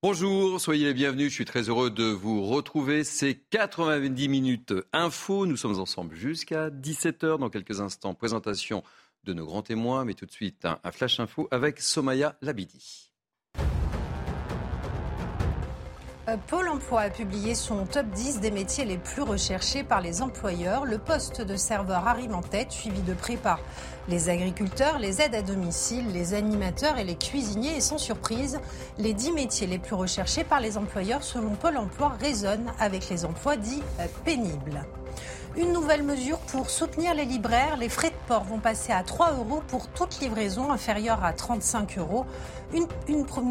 Bonjour, soyez les bienvenus. Je suis très heureux de vous retrouver. C'est 90 minutes info. Nous sommes ensemble jusqu'à 17h. Dans quelques instants, présentation de nos grands témoins. Mais tout de suite, un, flash info avec Somaya Labidi. Pôle emploi a publié son top 10 des métiers les plus recherchés par les employeurs. Le poste de serveur arrive en tête, suivi de près par les agriculteurs, les aides à domicile, les animateurs et les cuisiniers. Et sans surprise, les 10 métiers les plus recherchés par les employeurs selon Pôle emploi résonnent avec les emplois dits euh, pénibles. Une nouvelle mesure pour soutenir les libraires. Les frais de port vont passer à 3 euros pour toute livraison inférieure à 35 euros. Une,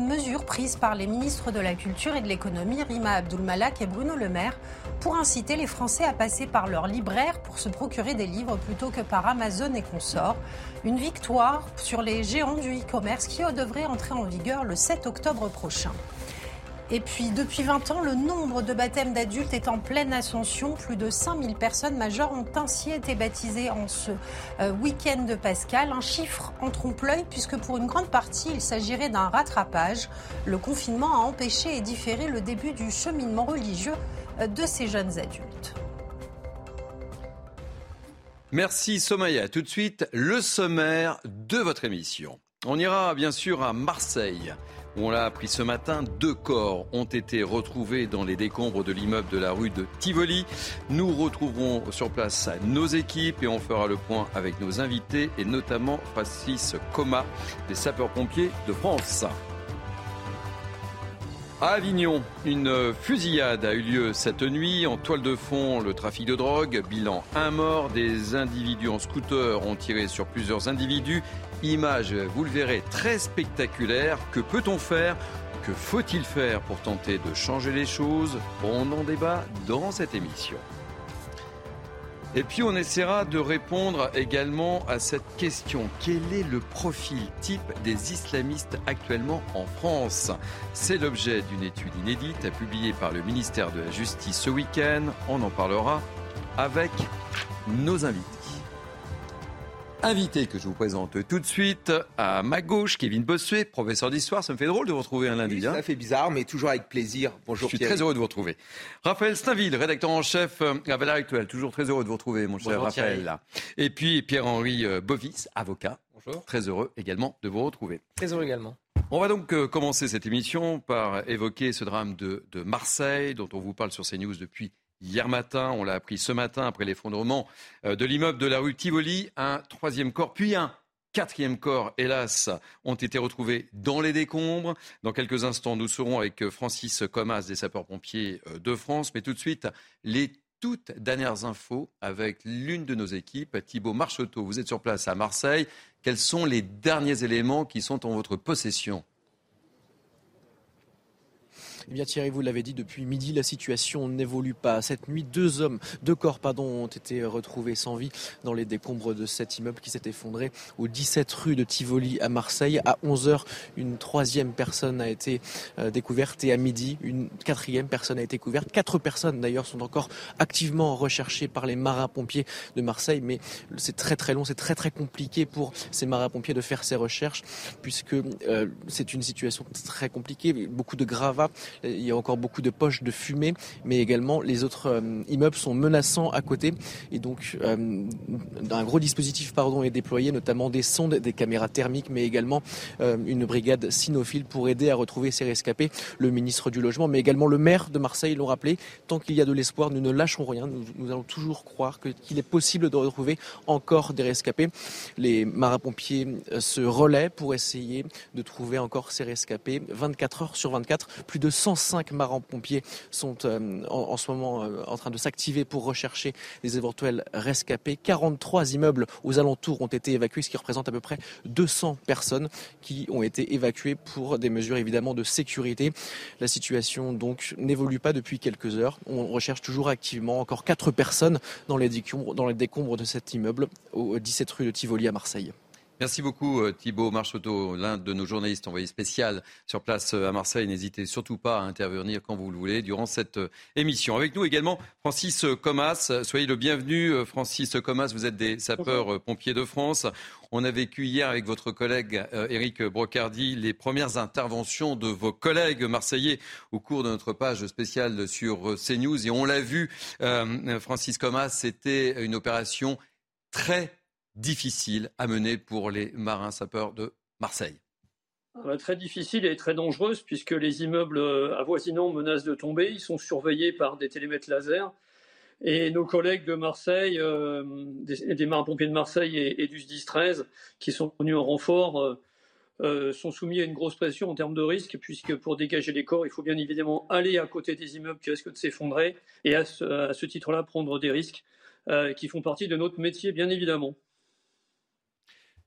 mesure prise par les ministres de la Culture et de l'Économie, Rima Abdulmalak et Bruno Le Maire, pour inciter les Français à passer par leurs libraires pour se procurer des livres plutôt que par Amazon et consorts. Une victoire sur les géants du e-commerce qui devrait entrer en vigueur le 7 octobre prochain. Et puis, depuis 20 ans, le nombre de baptêmes d'adultes est en pleine ascension. Plus de 5000 personnes majeures ont ainsi été baptisées en ce euh, week-end de Pascal. Un chiffre en trompe-l'œil, puisque pour une grande partie, il s'agirait d'un rattrapage. Le confinement a empêché et différé le début du cheminement religieux euh, de ces jeunes adultes. Merci Somaya. Tout de suite, le sommaire de votre émission. On ira bien sûr à Marseille. On l'a appris ce matin, deux corps ont été retrouvés dans les décombres de l'immeuble de la rue de Tivoli. Nous retrouverons sur place nos équipes et on fera le point avec nos invités et notamment Francis Coma des sapeurs-pompiers de France. À Avignon, une fusillade a eu lieu cette nuit. En toile de fond, le trafic de drogue. Bilan un mort. Des individus en scooter ont tiré sur plusieurs individus. Image, vous le verrez, très spectaculaire. Que peut-on faire? Que faut-il faire pour tenter de changer les choses? On en débat dans cette émission. Et puis on essaiera de répondre également à cette question. Quel est le profil type des islamistes actuellement en France? C'est l'objet d'une étude inédite publiée par le ministère de la Justice ce week-end. On en parlera avec nos invités. Invité que je vous présente tout de suite à ma gauche, Kevin Bossuet, professeur d'histoire. Ça me fait drôle de vous retrouver un lundi. ça hein. fait bizarre, mais toujours avec plaisir. Bonjour. Je suis très heureux de vous retrouver. Raphaël Stainville, rédacteur en chef euh, à Valeur Actuelle. Toujours très heureux de vous retrouver, mon cher Raphaël. Et puis Pierre-Henri euh, Bovis, avocat. Bonjour. Très heureux également de vous retrouver. Très heureux également. On va donc euh, commencer cette émission par évoquer ce drame de, de Marseille, dont on vous parle sur CNews depuis Hier matin, on l'a appris ce matin après l'effondrement euh, de l'immeuble de la rue Tivoli, un troisième corps, puis un quatrième corps, hélas, ont été retrouvés dans les décombres. Dans quelques instants, nous serons avec Francis Comas des sapeurs-pompiers euh, de France. Mais tout de suite, les toutes dernières infos avec l'une de nos équipes, Thibault Marcheteau. Vous êtes sur place à Marseille. Quels sont les derniers éléments qui sont en votre possession? Eh bien Thierry, vous l'avez dit, depuis midi, la situation n'évolue pas. Cette nuit, deux hommes, deux corps pardon, ont été retrouvés sans vie dans les décombres de cet immeuble qui s'est effondré au 17 rue de Tivoli à Marseille. À 11h, une troisième personne a été euh, découverte et à midi, une quatrième personne a été couverte. Quatre personnes d'ailleurs sont encore activement recherchées par les marins-pompiers de Marseille, mais c'est très très long, c'est très très compliqué pour ces marins-pompiers de faire ces recherches puisque euh, c'est une situation très compliquée, beaucoup de gravats il y a encore beaucoup de poches de fumée, mais également les autres euh, immeubles sont menaçants à côté. Et donc, euh, un gros dispositif pardon, est déployé, notamment des sondes, des caméras thermiques, mais également euh, une brigade cynophile pour aider à retrouver ces rescapés. Le ministre du Logement, mais également le maire de Marseille l'ont rappelé. Tant qu'il y a de l'espoir, nous ne lâchons rien. Nous, allons toujours croire qu'il est possible de retrouver encore des rescapés. Les marins-pompiers se relaient pour essayer de trouver encore ces rescapés. 24 heures sur 24, plus de 100 105 marins-pompiers sont euh, en, ce moment euh, en train de s'activer pour rechercher les éventuels rescapés. 43 immeubles aux alentours ont été évacués, ce qui représente à peu près 200 personnes qui ont été évacuées pour des mesures évidemment de sécurité. La situation donc n'évolue pas depuis quelques heures. On recherche toujours activement encore 4 personnes dans les décombres, dans les décombres de cet immeuble au 17 rue de Tivoli à Marseille. Merci beaucoup euh, Thibault Marcheteau, l'un de nos journalistes envoyés spécial sur place euh, à Marseille. N'hésitez surtout pas à intervenir quand vous le voulez durant cette euh, émission. Avec nous également Francis Comas. Soyez le bienvenu Francis Comas, vous êtes des sapeurs-pompiers de France. On a vécu hier avec votre collègue Éric Brocardi les premières interventions de vos collègues marseillais au cours de notre page spéciale sur CNews. Et on l'a vu, Francis Comas, c'était une opération très difficile à mener pour les marins sapeurs de Marseille ah, Très difficile et très dangereuse puisque les immeubles euh, avoisinants menacent de tomber. Ils sont surveillés par des télémètres laser. Et nos collègues de Marseille, euh, des, marins-pompiers de Marseille et, du SDIS 13, qui sont venus en renfort, euh, sont soumis à une grosse pression en termes de risque, puisque pour dégager les corps, il faut bien évidemment aller à côté des immeubles qui risquent de s'effondrer, et à ce, titre-là, prendre des risques qui font partie de notre métier, bien évidemment.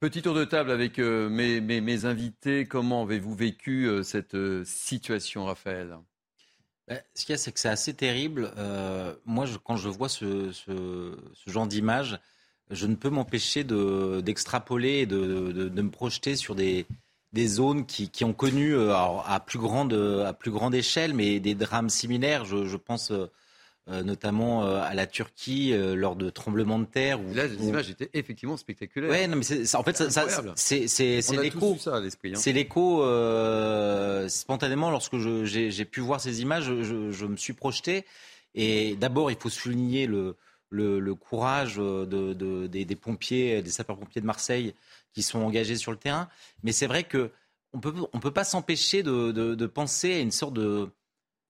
Petit tour de table avec euh, mes, invités. Comment avez-vous vécu euh, cette euh, situation, Raphaël? Ben, Ce qu'il y a, c'est que c'est assez terrible. moi, quand je vois ce, genre d'image, je ne peux m'empêcher d'extrapoler et de, me projeter sur des, zones qui, ont connu à, plus grande, à plus grande échelle, mais des drames similaires. je pense euh, notamment euh, à la Turquie euh, lors de tremblements de terre. Où, Là, les images étaient effectivement spectaculaires. Ouais, non, mais c'est, en fait, c'est, l'écho. Hein. C'est l'écho. spontanément, lorsque j'ai, pu voir ces images, je, me suis projeté. Et d'abord, il faut souligner le, le, courage de, des, pompiers, des sapeurs-pompiers de Marseille qui sont engagés sur le terrain. Mais c'est vrai que on peut, on peut pas s'empêcher de, de, penser à une sorte de,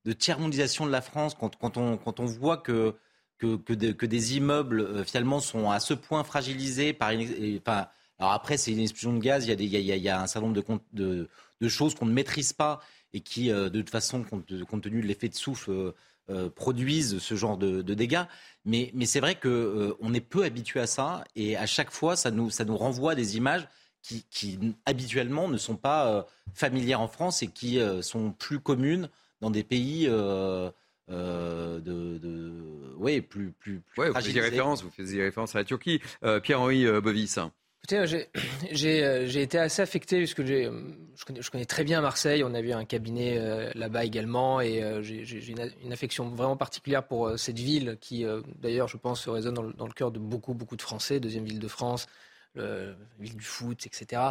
de tiers-mondisation de la France quand, quand, on, quand on voit que, que, que, des immeubles euh, finalement sont à ce point fragilisés par une. Enfin, alors après, c'est une explosion de gaz, il y a, y a, y a un certain nombre de, de, de choses qu'on ne maîtrise pas et qui, euh, de toute façon, compte, tenu de l'effet de souffle, euh, produisent ce genre de, dégâts. Mais, mais c'est vrai qu'on on est peu habitué à ça et à chaque fois, ça nous, ça nous renvoie des images qui, qui habituellement ne sont pas familières en France et qui sont plus communes dans des pays euh, euh, de, de, ouais, plus, plus, plus ouais, vous faisiez référence, vous faisiez référence à la Turquie. Euh, Pierre-Henri Bovis. Écoutez, j'ai été assez affecté puisque je connais, je connais très bien Marseille. On a vu un cabinet là-bas également et j'ai une, une, affection vraiment particulière pour cette ville qui, d'ailleurs, je pense, résonne dans le, dans le, cœur de beaucoup, beaucoup de Français. Deuxième ville de France, le, ville du foot, etc.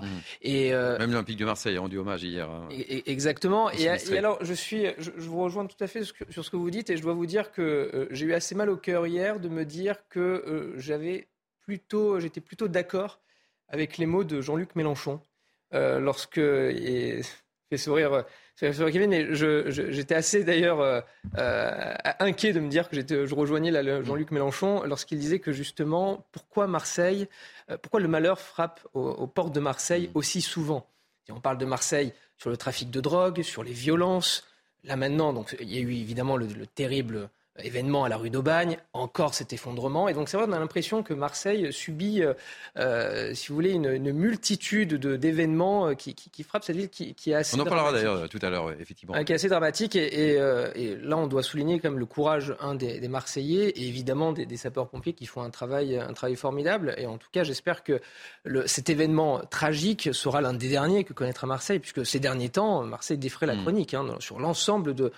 Et, mmh. euh, Même l'Olympique de Marseille a rendu hommage hier. Hein. exactement. Et, alors, je, suis, je, vous rejoins tout à fait sur ce que vous dites, et je dois vous dire que euh, j'ai eu assez mal au cœur hier de me dire que euh, j'avais plutôt, j'étais plutôt d'accord avec les mots de Jean-Luc Mélenchon lorsque et fait sourire mais j'étais assez d'ailleurs euh, euh, inquiet de me dire que je rejoignais Jean-Luc Mélenchon lorsqu'il disait que justement, pourquoi Marseille, euh, pourquoi le malheur frappe aux, portes de Marseille mm. aussi souvent? On parle de Marseille sur le trafic de drogue, sur les violences. Là maintenant, donc, il y a eu évidemment le terrible événement à la rue d'Aubagne, encore cet effondrement. Et donc c'est vrai, on a l'impression que Marseille subit, euh, euh, si vous voulez, une, une multitude d'événements euh, qui, qui, qui, frappent cette ville qui, qui est assez. On en parlera d'ailleurs tout à l'heure, effectivement. qui est assez dramatique. Et, et, et, là, on doit souligner quand même le courage un des, des Marseillais et évidemment des, des sapeurs-pompiers qui font un travail, un travail formidable. Et en tout cas, j'espère que le, cet événement tragique sera l'un des derniers que connaîtra Marseille, puisque ces derniers temps, Marseille défrait la hmm. chronique hein, sur l'ensemble de,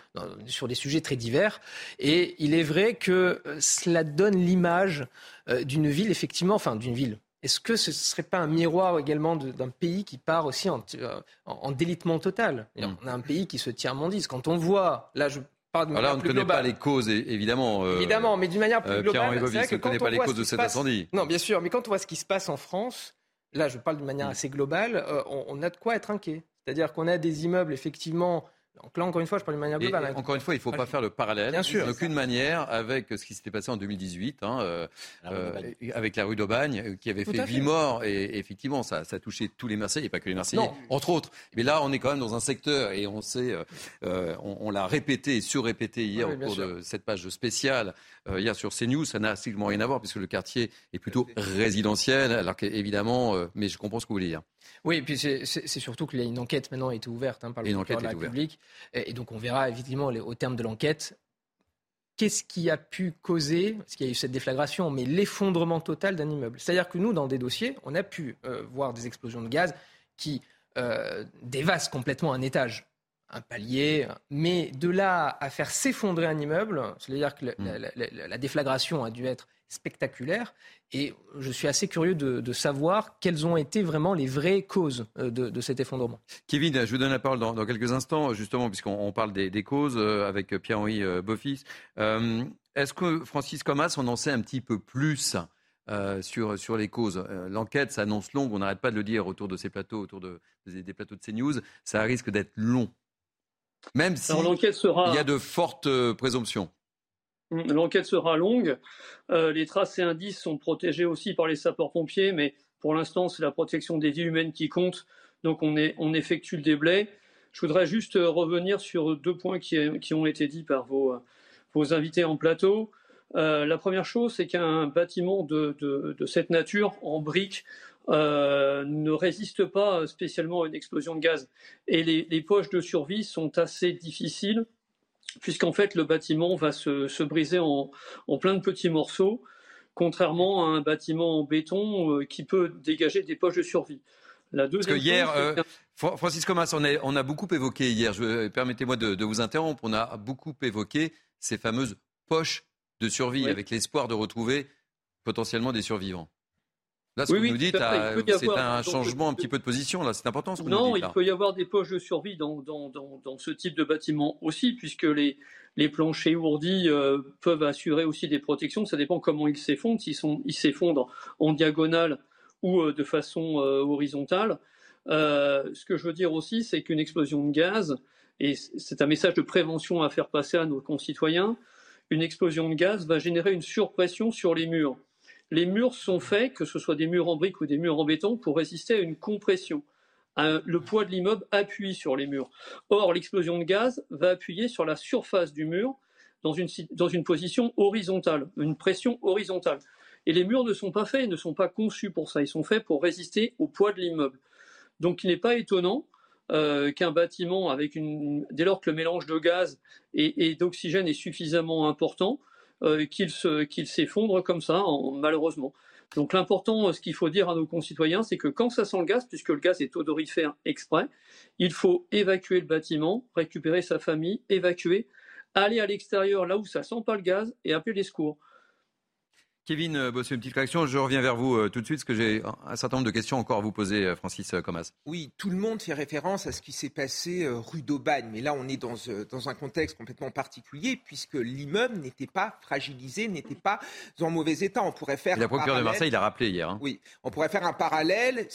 sur des sujets très divers. Et il est vrai que euh, cela donne l'image euh, d'une ville, effectivement, enfin d'une ville. Est-ce que ce ne serait pas un miroir également d'un pays qui part aussi en, euh, délitement total? Mm. On a un pays qui se tient mondise. Quand on voit, là je parle de manière on ne connaît pas les causes, évidemment. évidemment, mais d'une manière plus globale. Pierre ne connaît pas les causes de cet incendie. Non, bien sûr, mais quand on voit ce qui se passe en France, là je parle d'une manière mm. assez globale, on, on, a de quoi être inquiet. C'est-à-dire qu'on a des immeubles, effectivement, donc là, encore une fois, je parle d'une manière globale. Hein. encore une fois, il ne faut pas faire le parallèle, Bien sûr, d'aucune manière, avec ce qui s'était passé en 2018, hein, euh, euh, avec la rue d'Aubagne, euh, qui avait fait huit morts. Et, effectivement, ça, ça a touché tous les Marseillais, et pas que les Marseillais, entre autres. Mais là, on est quand même dans un secteur, et on sait, on, l'a répété et surrépété hier au cours de cette page spéciale, hier sur CNews, ça n'a strictement rien à voir, puisque le quartier est plutôt résidentiel, alors qu'évidemment, mais je comprends ce que vous voulez dire. Oui, et puis c'est surtout qu'il y a une enquête maintenant a été ouverte hein, par le procureur de la République. Et, donc on verra évidemment au terme de l'enquête qu'est-ce qui a pu causer, parce qu'il y a eu cette déflagration, mais l'effondrement total d'un immeuble. C'est-à-dire que nous, dans des dossiers, on a pu euh, voir des explosions de gaz qui euh, dévastent complètement un étage, un palier, mais de là à faire s'effondrer un immeuble, c'est-à-dire que la, la déflagration a dû être spectaculaire. Et je suis assez curieux de, savoir quelles ont été vraiment les vraies causes euh, de, cet effondrement. Kevin, je vous donne la parole dans, quelques instants, justement, puisqu'on parle des, causes euh, avec Pierre-Henri euh, Boffis. Est-ce que Francis Comas, on en sait un petit peu plus sur, sur les causes? L'enquête s'annonce longue, on n'arrête pas de le dire autour de ces plateaux, autour de, des, plateaux de CNews. Ça risque d'être long. Même si il y a de fortes présomptions. L'enquête sera longue. Euh, les traces et indices sont protégés aussi par les sapeurs-pompiers, mais pour l'instant, c'est la protection des vies humaines qui compte. Donc, on, effectue le déblai. Je voudrais juste euh, revenir sur deux points qui, ont été dits par vos, invités en plateau. Euh, la première chose, c'est qu'un bâtiment de, cette nature, en briques, ne résiste pas spécialement à une explosion de gaz. Et les poches de survie sont assez difficiles puisqu'en fait le bâtiment va se, briser en, plein de petits morceaux, contrairement à un bâtiment en béton euh, qui peut dégager des poches de survie. La Parce que hier, euh, Francis Comas, on, a beaucoup évoqué hier, permettez-moi de, vous interrompre, on a beaucoup évoqué ces fameuses poches de survie avec l'espoir de retrouver potentiellement des survivants. Là, ce que vous nous dites, euh, c'est un changement un petit peu de position. Là, c'est important. Ce que non, nous dites, il peut y avoir des poches de survie dans, ce type de bâtiment aussi, puisque les, planchers ourdis euh, peuvent assurer aussi des protections. Ça dépend comment ils s'effondrent, s'ils s'effondrent en diagonale ou euh, de façon horizontale. ce que je veux dire aussi, c'est qu'une explosion de gaz, et c'est un message de prévention à faire passer à nos concitoyens, une explosion de gaz va générer une surpression sur les murs les murs sont faits, que ce soit des murs en briques ou des murs en béton, pour résister à une compression. le poids de l'immeuble appuie sur les murs. Or, l'explosion de gaz va appuyer sur la surface du mur dans une, position horizontale, une pression horizontale. Et les murs ne sont pas faits, ne sont pas conçus pour ça. Ils sont faits pour résister au poids de l'immeuble. Donc, il n'est pas étonnant euh, qu'un bâtiment, avec une, dès lors que le mélange de gaz et d'oxygène est suffisamment important, euh, qu'il s'effondre comme ça, malheureusement. Donc l'important, euh, ce qu'il faut dire à nos concitoyens, c'est que quand ça sent le gaz, puisque le gaz est odorifère exprès, il faut évacuer le bâtiment, récupérer sa famille, évacuer, aller à l'extérieur là où ça sent pas le gaz et appeler les secours. Kevin euh, Bossuet, une petite réaction. Je reviens vers vous euh, tout de suite parce que j'ai un certain nombre de questions encore à vous poser, euh, Francis Comas. Oui, tout le monde fait référence à ce qui s'est passé rue d'Aubagne, mais là on est dans, dans un contexte complètement particulier puisque l'immeuble n'était pas fragilisé, n'était pas en mauvais état. On pourrait faire. la procureure de Marseille l'a rappelé hier. Hein. Oui, on pourrait faire un parallèle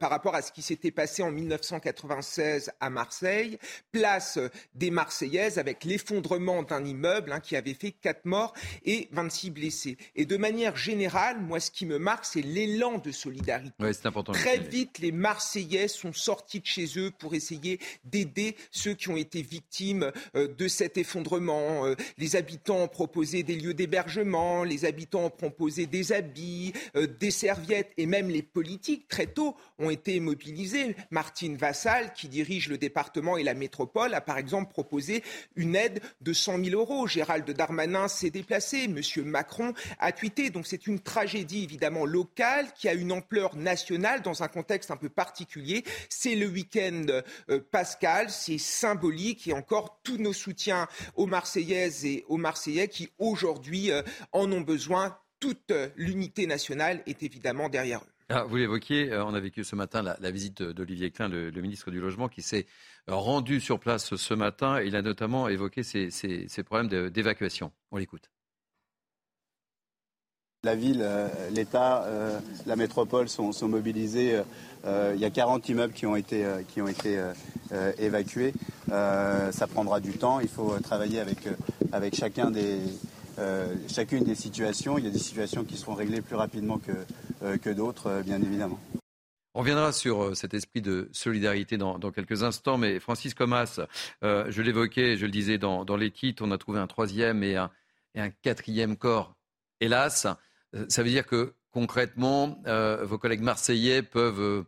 par rapport à ce qui s'était passé en 1996 à Marseille, place des Marseillaises avec l'effondrement d'un immeuble hein, qui avait fait 4 morts et 26 blessés. Et de manière générale, moi, ce qui me marque, c'est l'élan de solidarité. important Très vite, les Marseillais sont sortis de chez eux pour essayer d'aider ceux qui ont été victimes euh, de cet effondrement. Euh, les habitants ont proposé des lieux d'hébergement, les habitants ont proposé des habits, euh, des serviettes, et même les politiques, très tôt, ont été mobilisés. Martine Vassal, qui dirige le département et la métropole, a par exemple proposé une aide de 100 000 euros. Gérald Darmanin s'est déplacé. Monsieur Macron a donc c'est une tragédie évidemment locale qui a une ampleur nationale dans un contexte un peu particulier. C'est le week-end euh, pascal, c'est symbolique et encore tous nos soutiens aux Marseillaises et aux Marseillais qui aujourd'hui euh, en ont besoin. Toute l'unité nationale est évidemment derrière eux. Ah, vous l'évoquiez, euh, on a vécu ce matin la, visite d'Olivier Klein, le, ministre du Logement, qui s'est rendu sur place ce matin. Il a notamment évoqué ces problèmes d'évacuation. On l'écoute. La ville, euh, l'État, euh, la métropole sont, mobilisés. Euh, il y a 40 immeubles qui ont été, qui ont été évacués. ça prendra du temps. Il faut travailler avec, avec chacun des, chacune des situations. Il y a des situations qui seront réglées plus rapidement que, que d'autres, bien évidemment. On reviendra sur cet esprit de solidarité dans, quelques instants, mais Francis Comas, je l'évoquais, je le disais dans, les titres, on a trouvé un troisième et un, et un quatrième corps. Hélas, ça veut dire que concrètement, euh, vos collègues marseillais peuvent euh,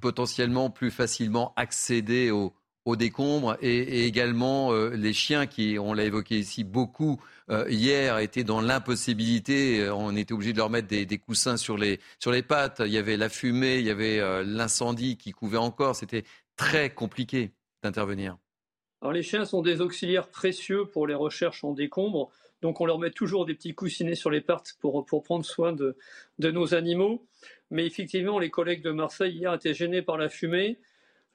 potentiellement plus facilement accéder aux, au décombre et, également euh, les chiens qui, on l'a évoqué ici beaucoup euh, hier, étaient dans l'impossibilité. Euh, on était obligé de leur mettre des, coussins sur les, sur les pattes. Il y avait la fumée, il y avait l'incendie qui couvait encore. C'était très compliqué d'intervenir. Alors les chiens sont des auxiliaires précieux pour les recherches en décombre. Donc on leur met toujours des petits coussinets sur les pattes pour, pour prendre soin de, de nos animaux. Mais effectivement, les collègues de Marseille hier étaient gênés par la fumée.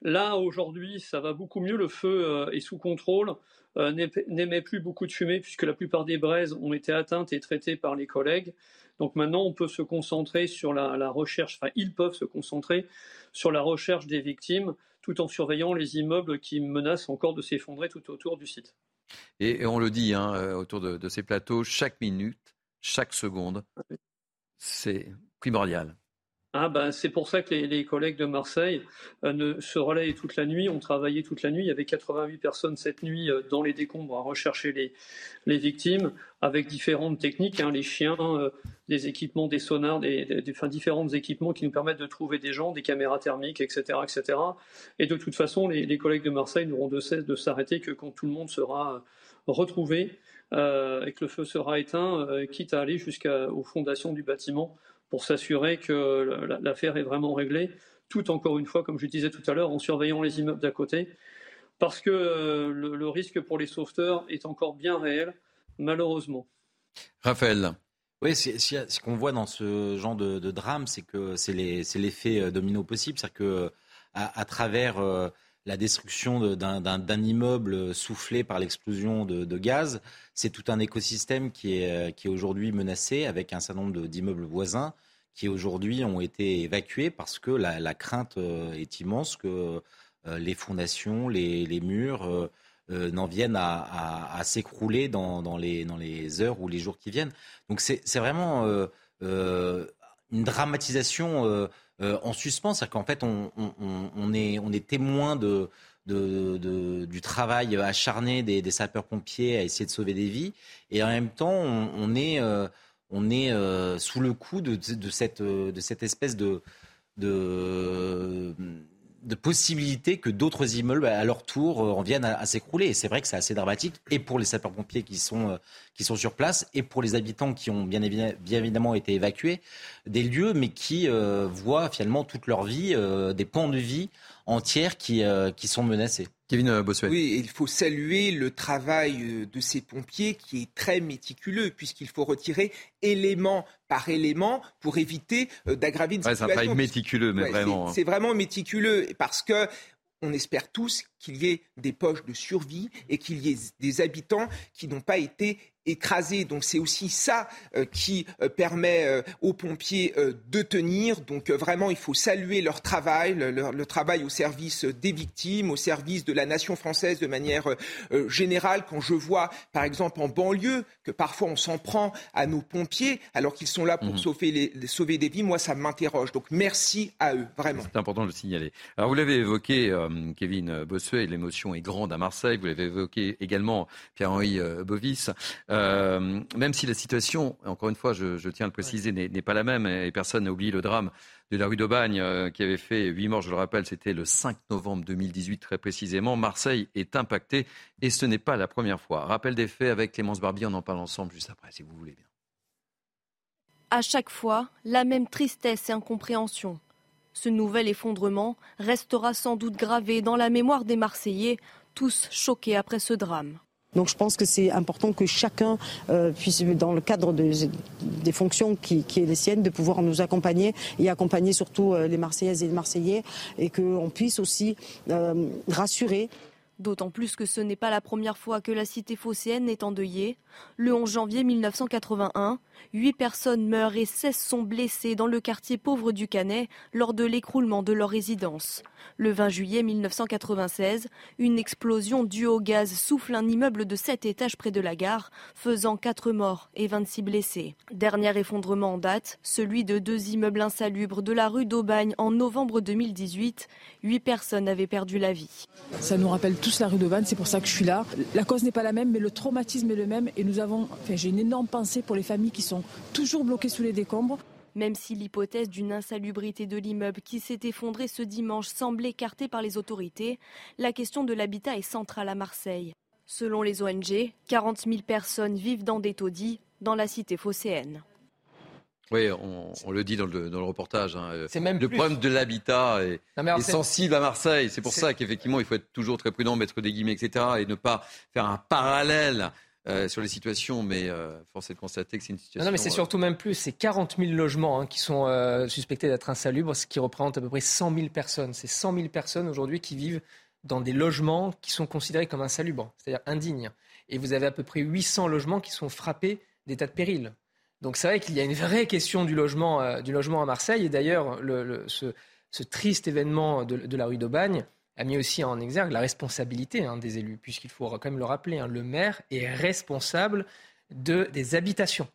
Là, aujourd'hui, ça va beaucoup mieux. Le feu euh, est sous contrôle, euh, n'émet plus beaucoup de fumée puisque la plupart des braises ont été atteintes et traitées par les collègues. Donc maintenant, on peut se concentrer sur la, recherche, enfin, ils peuvent se concentrer sur la recherche des victimes tout en surveillant les immeubles qui menacent encore de s'effondrer tout autour du site. Et, on le dit hein, euh, autour de ces plateaux, chaque minute, chaque seconde, c'est primordial. Ah ben, c'est pour ça que les, collègues de Marseille euh, se relayent toute la nuit, ont travaillé toute la nuit. Il y avait 88 personnes cette nuit euh, dans les décombres à rechercher les, victimes avec différentes techniques, hein, les chiens, euh, des équipements, des sonars, des, différents équipements qui nous permettent de trouver des gens, des caméras thermiques, etc. etc. Et de toute façon, les, collègues de Marseille n'auront de cesse de s'arrêter que quand tout le monde sera retrouvé et que le feu sera éteint, quitte à aller jusqu'aux fondations du bâtiment pour s'assurer que l'affaire est vraiment réglée, tout encore une fois, comme je disais tout à l'heure, en surveillant les immeubles d'à côté, parce que euh, le, risque pour les sauveteurs est encore bien réel, malheureusement. Raphaël. Oui, ce qu'on voit dans ce genre de, drame, c'est que c'est l'effet euh, domino possible, c'est-à-dire que à, travers euh, la destruction d'un immeuble soufflé par l'explosion de, gaz, c'est tout un écosystème qui est, est aujourd'hui menacé avec un certain nombre d'immeubles voisins qui aujourd'hui ont été évacués parce que la, crainte euh, est immense que euh, les fondations, les, murs euh, n'en viennent à, s'écrouler dans les heures ou les jours qui viennent. Donc c'est vraiment une dramatisation euh, en suspens. C'est-à-dire qu'en fait, on, est, on est témoin de, du travail acharné des, sapeurs-pompiers à essayer de sauver des vies. Et en même temps, on, est, on est euh, euh, sous le coup de, cette, de cette espèce de, de, de possibilité que d'autres immeubles, à leur tour, en viennent à, s'écrouler. Et c'est vrai que c'est assez dramatique, et pour les sapeurs-pompiers qui sont, qui sont sur place, et pour les habitants qui ont bien évidemment été évacués des lieux, mais qui euh, voient finalement toute leur vie, euh, des pans de vie entières qui, euh, qui sont menacés. Kevin Bossuet. Oui, il faut saluer le travail de ces pompiers qui est très méticuleux, puisqu'il faut retirer élément par élément pour éviter d'aggraver une situation. C'est un travail méticuleux, mais vraiment. Hein. C'est vraiment méticuleux, parce que on espère tous qu'il y ait des poches de survie et qu'il y ait des habitants qui n'ont pas été écrasé. Donc c'est aussi ça euh, qui euh, permet euh, aux pompiers de tenir. Donc vraiment, il faut saluer leur travail, le, travail au service des victimes, au service de la nation française de manière générale. Quand je vois, par exemple, en banlieue, que parfois on s'en prend à nos pompiers alors qu'ils sont là pour mhm. sauver, les, sauver des vies, moi ça m'interroge. Donc merci à eux, vraiment. C'est important de le signaler. Alors vous l'avez évoqué, Kevin Bossuet, l'émotion est grande à Marseille. Vous l'avez évoqué également, Pierre-Henri Bovis. Euh, même si la situation, encore une fois, je, tiens à le préciser, n'est pas la même, et personne n'a oublié le drame de la rue d'Aubagne euh, qui avait fait huit morts, je le rappelle, c'était le 5 novembre 2018 très précisément. Marseille est impacté et ce n'est pas la première fois. Rappel des faits avec Clémence Barbier, on en parle ensemble juste après, si vous voulez bien. À chaque fois, la même tristesse et incompréhension. Ce nouvel effondrement restera sans doute gravé dans la mémoire des Marseillais, tous choqués après ce drame. Donc je pense que c'est important que chacun euh, puisse, dans le cadre des fonctions qui, qui, est les siennes, de pouvoir nous accompagner et accompagner surtout euh, les Marseillaises et les Marseillais et qu'on puisse aussi euh, rassurer D'autant plus que ce n'est pas la première fois que la cité phocéenne est endeuillée. Le 11 janvier 1981, 8 personnes meurent et 16 sont blessées dans le quartier pauvre du Canet lors de l'écroulement de leur résidence. Le 20 juillet 1996, une explosion due au gaz souffle un immeuble de 7 étages près de la gare, faisant 4 morts et 26 blessés. Dernier effondrement en date, celui de deux immeubles insalubres de la rue d'Aubagne en novembre 2018. 8 personnes avaient perdu la vie. Ça nous rappelle tous la rue d'Aubagne, c'est pour ça que je suis là. La cause n'est pas la même, mais le traumatisme est le même. Et nous avons, j'ai une énorme pensée pour les familles qui sont toujours bloquées sous les décombres. Même si l'hypothèse d'une insalubrité de l'immeuble qui s'est effondré ce dimanche semble écartée par les autorités, la question de l'habitat est centrale à Marseille. Selon les ONG, 40 000 personnes vivent dans des taudis dans la cité phocéenne. Oui, on, le dit dans le, reportage. Hein. Même le problème de l'habitat est, sensible à Marseille. C'est pour ça qu'effectivement, il faut être toujours très prudent, mettre des guillemets, etc. et ne pas faire un parallèle euh, sur les situations, mais euh, force est de constater que c'est une situation. Non, mais c'est euh, surtout même plus, c'est 40 000 logements hein, qui sont suspectés d'être insalubres, ce qui représente à peu près 100 000 personnes. C'est 100 000 personnes aujourd'hui qui vivent dans des logements qui sont considérés comme insalubres, c'est-à-dire indignes. Et vous avez à peu près 800 logements qui sont frappés d'état de péril. Donc c'est vrai qu'il y a une vraie question du logement, du logement à Marseille. Et d'ailleurs, ce, triste événement de, de la rue d'Aubagne a mis aussi en exergue la responsabilité hein, des élus, puisqu'il faut quand même le rappeler, hein, le maire est responsable de, des habitations.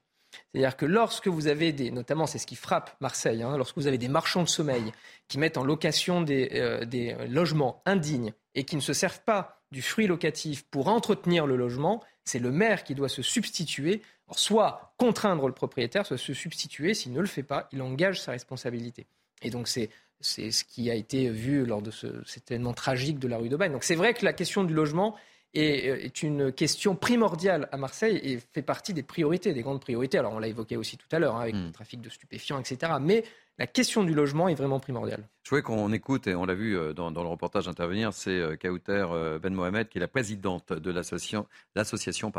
C'est-à-dire que lorsque vous avez des, notamment c'est ce qui frappe Marseille, hein, lorsque vous avez des marchands de sommeil qui mettent en location des, euh, des, logements indignes et qui ne se servent pas du fruit locatif pour entretenir le logement, c'est le maire qui doit se substituer, soit contraindre le propriétaire, soit se substituer. S'il ne le fait pas, il engage sa responsabilité. Et donc c'est c'est ce qui a été vu lors de ce, cet événement tragique de la rue d'Aubagne. Donc c'est vrai que la question du logement est, euh, est, une question primordiale à Marseille et fait partie des priorités, des grandes priorités. Alors on l'a évoqué aussi tout à l'heure hein, avec hmm. le trafic de stupéfiants, etc. Mais la question du logement est vraiment primordiale. Je voulais qu'on écoute, et on l'a vu euh, dans, le reportage intervenir, c'est euh, Kauter Ben Mohamed, qui est la présidente de l'association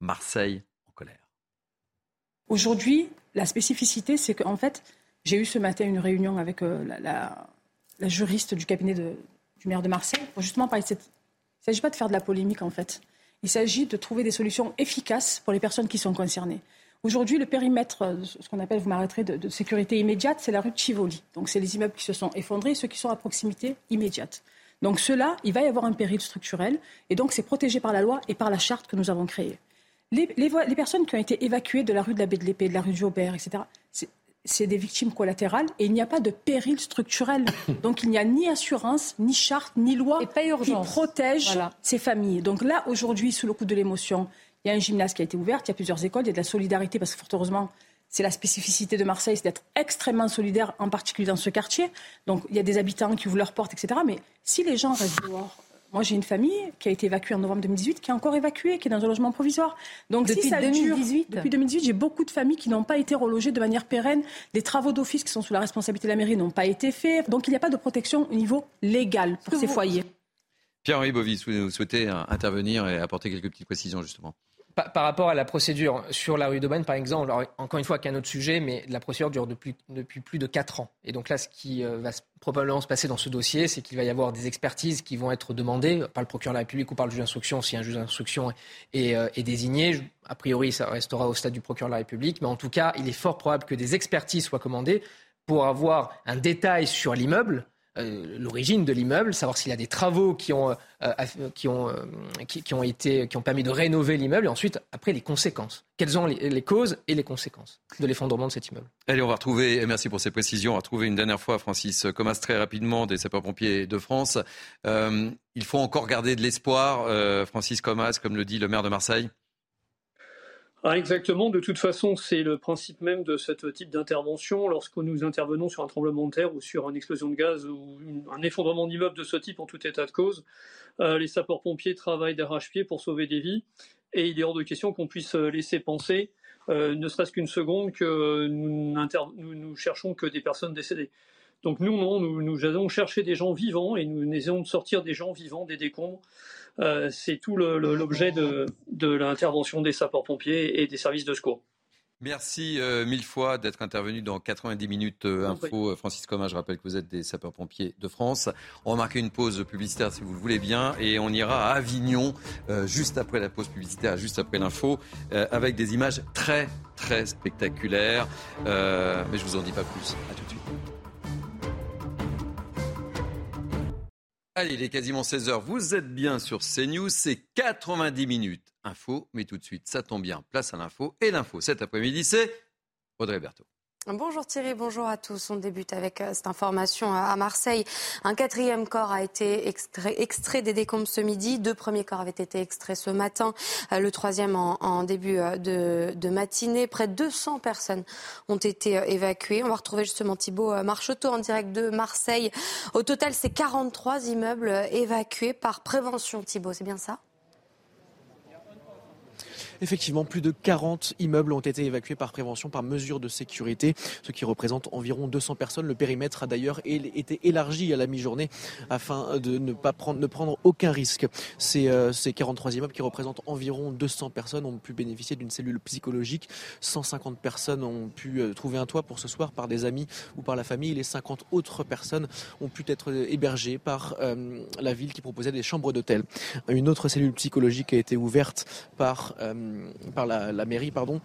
Marseille en colère. Aujourd'hui, la spécificité, c'est qu'en fait, j'ai eu ce matin une réunion avec euh, la, juriste du cabinet du maire de Marseille pour justement parler de cette. Il ne s'agit pas de faire de la polémique en fait. Il s'agit de trouver des solutions efficaces pour les personnes qui sont concernées. Aujourd'hui, le périmètre, euh, ce qu'on appelle, vous m'arrêterez, de, sécurité immédiate, c'est la rue de Chivoli. Donc, c'est les immeubles qui se sont effondrés, ceux qui sont à proximité immédiate. Donc, ceux-là, il va y avoir un péril structurel, et donc c'est protégé par la loi et par la charte que nous avons créée. Les, les, personnes qui ont été évacuées de la rue de la Baie de l'Épée, de la rue du Aubert, etc., c'est des victimes collatérales et il n'y a pas de péril structurel. Donc il n'y a ni assurance, ni charte, ni loi qui protège ces familles. Donc là, aujourd'hui, sous le coup de l'émotion, il y a un gymnase qui a été ouvert, il y a plusieurs écoles, il y a de la solidarité parce que fort heureusement, c'est la spécificité de Marseille, c'est d'être extrêmement solidaire, en particulier dans ce quartier. Donc il y a des habitants qui ouvrent leurs portes, etc. Mais si les gens restent dehors, moi, j'ai une famille qui a été évacuée en novembre 2018, qui est encore évacuée, qui est dans un logement provisoire. Donc, depuis si ça 2018 Depuis 2018, j'ai beaucoup de familles qui n'ont pas été relogées de manière pérenne. Les travaux d'office qui sont sous la responsabilité de la mairie n'ont pas été faits. Donc, il n'y a pas de protection au niveau légal pour ces foyers. Pierre-Henri Bovis, vous souhaitez intervenir et apporter quelques petites précisions, justement par, rapport à la procédure sur la rue d'Aubagne, par exemple, encore une fois, qu'un autre sujet, mais la procédure dure depuis, plus de 4 ans. Et donc là, ce qui euh, va probablement se passer dans ce dossier, c'est qu'il va y avoir des expertises qui vont être demandées par le procureur de la République ou par le juge d'instruction, si un juge d'instruction est, euh, est, désigné. A priori, ça restera au stade du procureur de la République, mais en tout cas, il est fort probable que des expertises soient commandées pour avoir un détail sur l'immeuble euh, l'origine de l'immeuble, savoir s'il y a des travaux qui ont, euh, qui, ont, euh, qui, ont été, qui ont permis de rénover l'immeuble, et ensuite, après, les conséquences. Quelles sont les, causes et les conséquences de l'effondrement de cet immeuble? Allez, on va retrouver, et merci pour ces précisions, on va retrouver une dernière fois Francis Comas très rapidement des sapeurs-pompiers de France. il faut encore garder de l'espoir, Francis Comas, comme le dit le maire de Marseille? Ah, exactement. De toute façon, c'est le principe même de ce type d'intervention. Lorsque nous intervenons sur un tremblement de terre ou sur une explosion de gaz ou un effondrement d'immeuble de ce type en tout état de cause, euh, les sapeurs-pompiers travaillent d'arrache-pied pour sauver des vies. Et il est hors de question qu'on puisse euh, laisser penser, euh, ne serait-ce qu'une seconde, que nous, cherchons que des personnes décédées. Donc nous, non, nous, nous allons chercher des gens vivants et nous essayons de sortir des gens vivants des décombres. Euh, c'est tout l'objet de, l'intervention des sapeurs-pompiers et des services de secours. Merci euh, mille fois d'être intervenu dans 90 minutes euh, info. Francis Coma, je rappelle que vous êtes des sapeurs-pompiers de France. On va marquer une pause publicitaire si vous le voulez bien et on ira à Avignon juste après la pause publicitaire, juste après l'info, avec des images très très spectaculaires. mais je vous en dis pas plus. À tout de suite. Il est quasiment 16h. Vous êtes bien sur CNews. C'est 90 minutes info. Mais tout de suite, ça tombe bien. Place à l'info. Et l'info cet après-midi, c'est Audrey Berthaud. Bonjour Thierry, bonjour à tous. On débute avec euh, cette information à Marseille. Un quatrième corps a été extrait, des décombres ce midi. Deux premiers corps avaient été extraits ce matin. Euh, le troisième en, début euh, de, matinée. Près de 200 personnes ont été évacuées. On va retrouver justement Thibault Marcheteau en direct de Marseille. Au total, c'est 43 immeubles évacués par prévention. Thibault, c'est bien ça? Effectivement, plus de 40 immeubles ont été évacués par prévention, par mesure de sécurité, ce qui représente environ 200 personnes. Le périmètre a d'ailleurs été élargi à la mi-journée afin de ne pas prendre, ne prendre aucun risque. Ces, euh, ces 43 immeubles qui représentent environ 200 personnes ont pu bénéficier d'une cellule psychologique. 150 personnes ont pu euh, trouver un toit pour ce soir par des amis ou par la famille. Les 50 autres personnes ont pu être hébergées par euh, la ville qui proposait des chambres d'hôtel. Une autre cellule psychologique a été ouverte par par la, la mairie, pardon,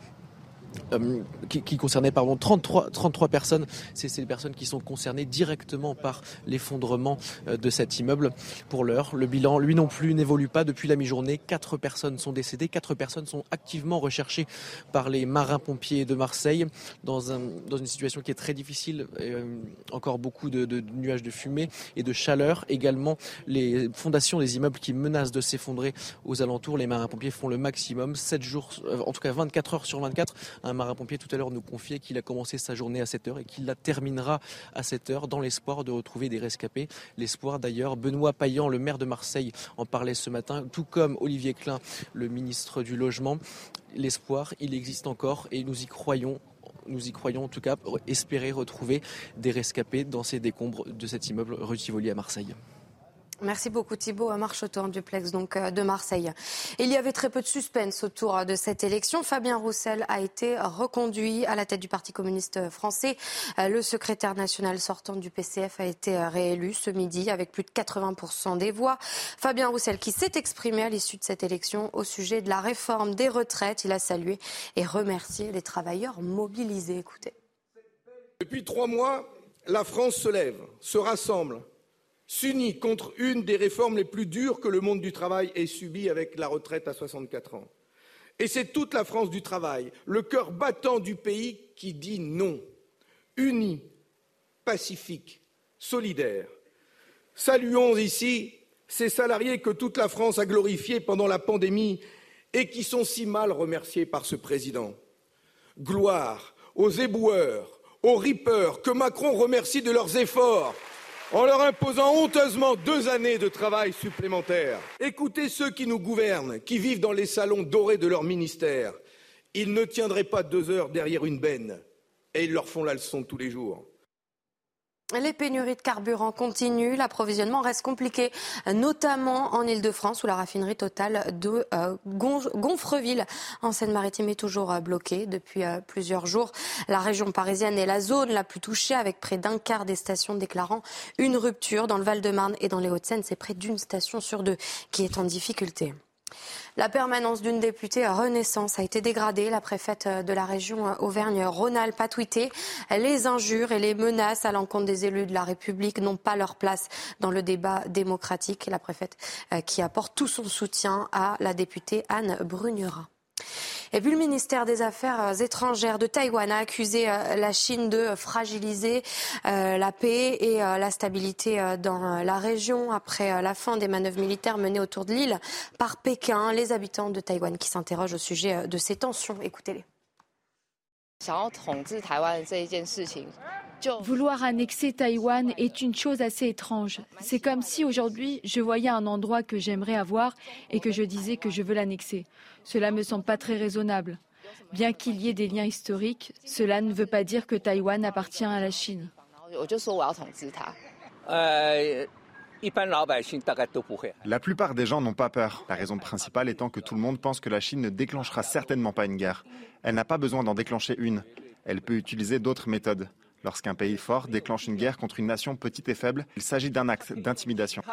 euh, qui, concernait pardon 33 33 personnes. C'est ces personnes qui sont concernées directement par l'effondrement euh, de cet immeuble. Pour l'heure, le bilan, lui non plus, n'évolue pas depuis la mi-journée. Quatre personnes sont décédées, quatre personnes sont activement recherchées par les marins-pompiers de Marseille dans, un, dans une situation qui est très difficile. Euh, encore beaucoup de, de, nuages de fumée et de chaleur. Également, les fondations des immeubles qui menacent de s'effondrer aux alentours. Les marins-pompiers font le maximum, 7 jours, en tout cas 24 heures sur 24 un marin-pompier tout à l'heure nous confiait qu'il a commencé sa journée à 7 heures et qu'il la terminera à 7 heures dans l'espoir de retrouver des rescapés. L'espoir d'ailleurs, Benoît Payan, le maire de Marseille, en parlait ce matin, tout comme Olivier Klein, le ministre du Logement. L'espoir, il existe encore et nous y croyons nous y croyons en tout cas espérer retrouver des rescapés dans ces décombres de cet immeuble rue Tivoli à Marseille. Merci beaucoup Thibault à Marcheteau duplex donc euh, de Marseille. Il y avait très peu de suspense autour euh, de cette élection. Fabien Roussel a été reconduit à la tête du Parti communiste français. Euh, le secrétaire national sortant du PCF a été réélu ce midi avec plus de 80% des voix. Fabien Roussel qui s'est exprimé à l'issue de cette élection au sujet de la réforme des retraites. Il a salué et remercié les travailleurs mobilisés. Écoutez. Depuis trois mois, la France se lève, se rassemble s'unit contre une des réformes les plus dures que le monde du travail ait subies avec la retraite à 64 ans. Et c'est toute la France du travail, le cœur battant du pays, qui dit non. Unis, pacifique, solidaire. Saluons ici ces salariés que toute la France a glorifiés pendant la pandémie et qui sont si mal remerciés par ce président. Gloire aux éboueurs, aux ripeurs que Macron remercie de leurs efforts en leur imposant honteusement deux années de travail supplémentaires. Écoutez ceux qui nous gouvernent, qui vivent dans les salons dorés de leur ministère. Ils ne tiendraient pas deux heures derrière une benne, et ils leur font la leçon tous les jours. Les pénuries de carburant continuent, l'approvisionnement reste compliqué, notamment en Ile-de-France où la raffinerie totale de euh, Gonfreville en Seine-Maritime est toujours euh, bloquée depuis euh, plusieurs jours. La région parisienne est la zone la plus touchée avec près d'un quart des stations déclarant une rupture. Dans le Val-de-Marne et dans les Hauts-de-Seine, c'est près d'une station sur deux qui est en difficulté. La permanence d'une députée à Renaissance a été dégradée. La préfète de la région Auvergne-Rhône-Alpes a tweeté Les injures et les menaces à l'encontre des élus de la République n'ont pas leur place dans le débat démocratique. La préfète euh, qui apporte tout son soutien à la députée Anne Brunera. Et puis le ministère des Affaires étrangères de Taïwan a accusé euh, la Chine de fragiliser euh, la paix et euh, la stabilité dans la région après la fin des manœuvres militaires menées autour de l'île par Pékin. Les habitants de Taïwan qui s'interrogent au sujet de ces tensions. Écoutez-les. Vouloir annexer Taïwan est une chose assez étrange. C'est comme si aujourd'hui je voyais un endroit que j'aimerais avoir et que je disais que je veux l'annexer. Cela me semble pas très raisonnable. Bien qu'il y ait des liens historiques, cela ne veut pas dire que Taïwan appartient à la Chine. La plupart des gens n'ont pas peur. La raison principale étant que tout le monde pense que la Chine ne déclenchera certainement pas une guerre. Elle n'a pas besoin d'en déclencher une. Elle peut utiliser d'autres méthodes. Lorsqu'un pays fort déclenche une guerre contre une nation petite et faible, il s'agit d'un acte d'intimidation.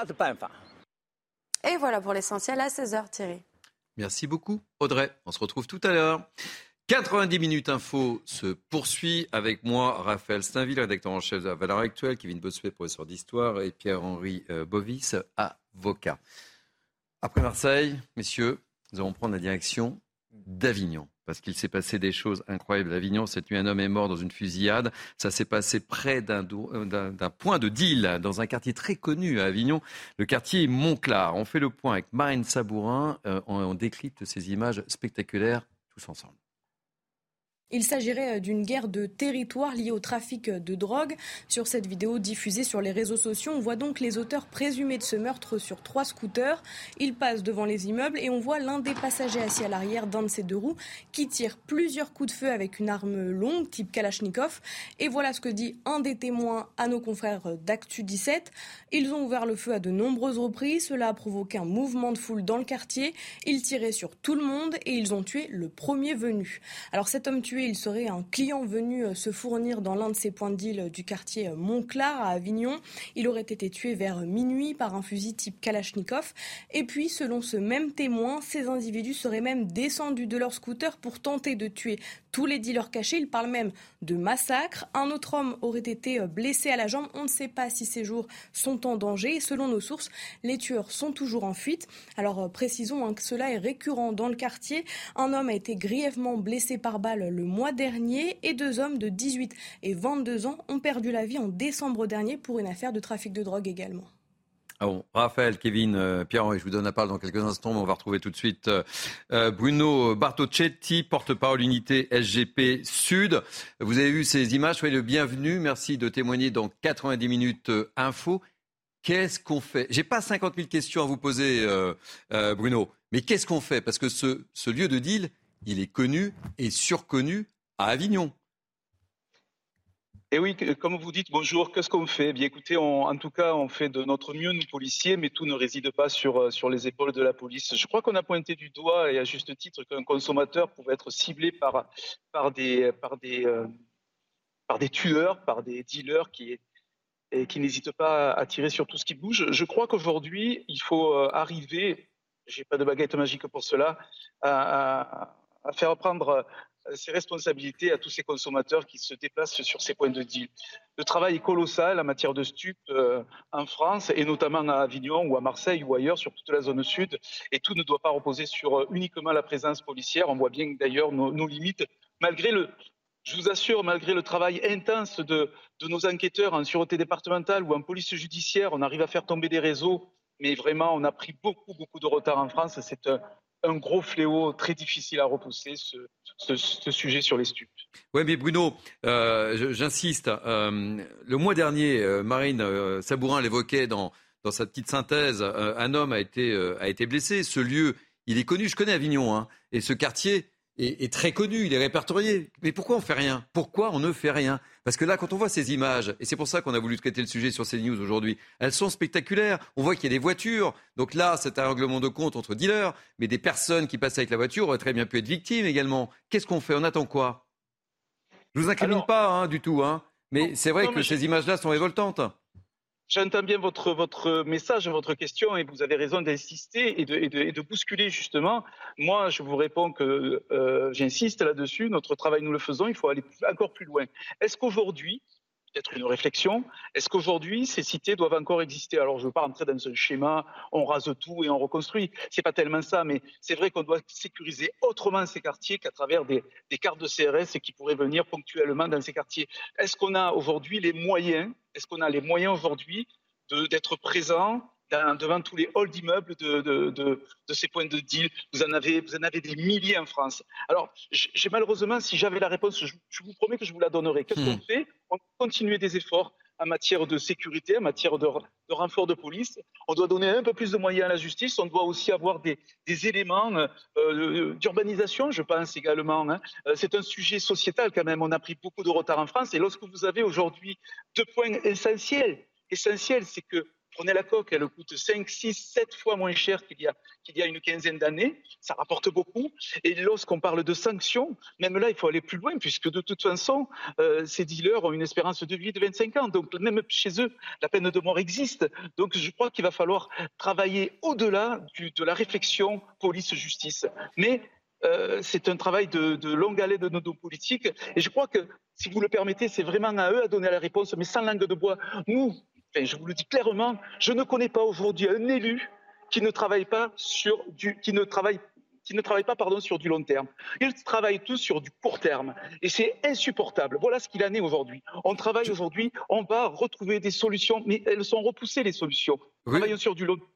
Et voilà pour l'essentiel à 16h, Thierry. Merci beaucoup, Audrey. On se retrouve tout à l'heure. 90 minutes info se poursuit avec moi, Raphaël Steinville, rédacteur en chef de la Valeur Actuelle, Kevin Bossuet, professeur d'histoire, et Pierre-Henri euh, Bovis, avocat. Après Marseille, messieurs, nous allons prendre la direction d'Avignon. Parce qu'il s'est passé des choses incroyables à Avignon. Cette nuit, un homme est mort dans une fusillade. Ça s'est passé près d'un point de deal dans un quartier très connu à Avignon, le quartier Montclar. On fait le point avec Marine Sabourin. on décrypte ces images spectaculaires tous ensemble. Il s'agirait euh, d'une guerre de territoire liée au trafic de drogue. Sur cette vidéo diffusée sur les réseaux sociaux, on voit donc les auteurs présumés de ce meurtre sur trois scooters. Ils passent devant les immeubles et on voit l'un des passagers assis à l'arrière d'un de ces deux roues qui tire plusieurs coups de feu avec une arme longue type Kalachnikov. Et voilà ce que dit un des témoins à nos confrères d'Actu 17. Ils ont ouvert le feu à de nombreuses reprises. Cela a provoqué un mouvement de foule dans le quartier. Ils tiraient sur tout le monde et ils ont tué le premier venu. Alors cet homme tué il serait un client venu euh, se fournir dans l'un de ces points de deal du quartier euh, Montclar à Avignon. Il aurait été tué vers minuit par un fusil type Kalachnikov. Et puis, selon ce même témoin, ces individus seraient même descendus de leur scooter pour tenter de tuer tous les dealers cachés. Il parle même de massacre. Un autre homme aurait été euh, blessé à la jambe. On ne sait pas si ces jours sont en danger. selon nos sources, les tueurs sont toujours en fuite. Alors précisons hein, que cela est récurrent dans le quartier. Un homme a été grièvement blessé par balle le mois dernier et deux hommes de 18 et 22 ans ont perdu la vie en décembre dernier pour une affaire de trafic de drogue également. Ah bon, Raphaël, Kevin, euh, Pierre, je vous donne la parole dans quelques instants, mais on va retrouver tout de suite euh, euh, Bruno Bartocchetti, porte-parole unité SGP Sud. Vous avez vu ces images, soyez le bienvenu. Merci de témoigner dans 90 minutes info. Qu'est-ce qu'on fait? J'ai pas 50 000 questions à vous poser, Bruno, mais qu'est-ce qu'on fait? Parce que ce, ce lieu de deal, il est connu et surconnu à Avignon. Et oui, comme vous dites, bonjour, qu'est-ce qu'on fait? Bien écoutez, en tout cas, on fait de notre mieux, nous policiers, mais tout ne réside pas sur, euh, sur les épaules de la police. Je crois qu'on a pointé du doigt, et à juste titre, qu'un consommateur pouvait être ciblé par, par, des, par, des, euh, par des tueurs, par des dealers qui, qui n'hésitent pas à tirer sur tout ce qui bouge. Je crois qu'aujourd'hui, il faut euh, arriver, j'ai pas de baguette magique pour cela, à faire prendre euh, ses responsabilités à tous ces consommateurs qui se déplacent sur ces points de deal. Le travail est colossal en matière de stupes euh, en France et notamment à Avignon ou à Marseille ou ailleurs sur toute la zone sud et tout ne doit pas reposer sur euh, uniquement la présence policière. On voit bien d'ailleurs nos, limites malgré le, je vous assure, malgré le travail intense de, de, nos enquêteurs en sûreté départementale ou en police judiciaire, on arrive à faire tomber des réseaux, mais vraiment, on a pris beaucoup, beaucoup de retard en France. C'est un, un gros fléau très difficile à repousser, ce, sujet sur les stupes. Oui, mais Bruno, euh, j'insiste. Euh, le mois dernier, euh, Marine Sabourin l'évoquait dans, sa petite synthèse, un homme a été, a été blessé. Ce lieu, il est connu, je connais Avignon, hein, et ce quartier est, très connu, il est répertorié. Mais pourquoi on fait rien? Pourquoi on ne fait rien? Parce que là, quand on voit ces images, et c'est pour ça qu'on a voulu traiter le sujet sur CNews aujourd'hui, elles sont spectaculaires. On voit qu'il y a des voitures. Donc là, c'est un règlement de compte entre dealers, mais des personnes qui passent avec la voiture auraient très bien pu être victimes également. Qu'est-ce qu'on fait? On attend quoi? Je vous incrimine pas hein, du tout, hein, mais c'est vrai que ces images-là sont révoltantes. J'entends bien votre, votre message, votre question, et vous avez raison d'insister et de, et, de, bousculer justement. Moi, je vous réponds que euh, j'insiste là-dessus. Notre travail, nous le faisons. Il faut aller encore plus loin. Est-ce qu'aujourd'hui, peut-être une réflexion. Est-ce qu'aujourd'hui, ces cités doivent encore exister? Alors, je ne veux pas rentrer dans un schéma, on rase tout et on reconstruit. C'est pas tellement ça, mais c'est vrai qu'on doit sécuriser autrement ces quartiers qu'à travers des, cartes de CRS qui pourraient venir ponctuellement dans ces quartiers. Est-ce qu'on a aujourd'hui les moyens Est-ce qu'on a les moyens aujourd'hui d'être présent devant tous les halls d'immeubles de, de, de, de, ces points de deal. Vous en avez, vous en avez des milliers en France. Alors, j'ai malheureusement, si j'avais la réponse, je, vous promets que je vous la donnerai. Qu'est-ce qu'on hmm. fait? On continue des efforts en matière de sécurité, en matière de, de, renfort de police. On doit donner un peu plus de moyens à la justice. On doit aussi avoir des, des éléments euh, d'urbanisation, je pense également. Hein. Euh, c'est un sujet sociétal quand même. On a pris beaucoup de retard en France. Et lorsque vous avez aujourd'hui deux points essentiels, essentiels, c'est que Prenez la coque, elle coûte 5, 6, 7 fois moins cher qu'il y a, qu'il y a une quinzaine d'années. Ça rapporte beaucoup. Et lorsqu'on parle de sanctions, même là, il faut aller plus loin, puisque de toute façon, euh, ces dealers ont une espérance de vie de 25 ans. Donc, même chez eux, la peine de mort existe. Donc, je crois qu'il va falloir travailler au-delà de la réflexion police-justice. Mais euh, c'est un travail de, de, longue haleine de nos politiques. Et je crois que, si vous le permettez, c'est vraiment à eux à donner la réponse, mais sans langue de bois. Nous, je vous le dis clairement, je ne connais pas aujourd'hui un élu qui ne travaille pas sur du, qui ne travaille qui ne travaillent pas pardon, sur du long terme. Ils travaillent tous sur du court terme. Et c'est insupportable. Voilà ce qu'il en est aujourd'hui. On travaille aujourd'hui, on va retrouver des solutions, mais elles sont repoussées, les solutions. Travaillons sur du long terme.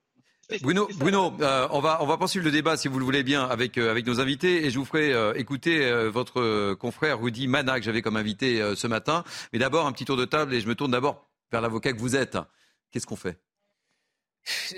Bruno, Bruno euh, on, va, on va poursuivre le débat, si vous le voulez bien, avec, euh, avec nos invités. Et je vous ferai euh, écouter votre confrère Rudy Mana, que j'avais comme invité ce matin. Mais d'abord, un petit tour de table, et je me tourne d'abord vers l'avocat que vous êtes. Qu'est-ce qu'on fait?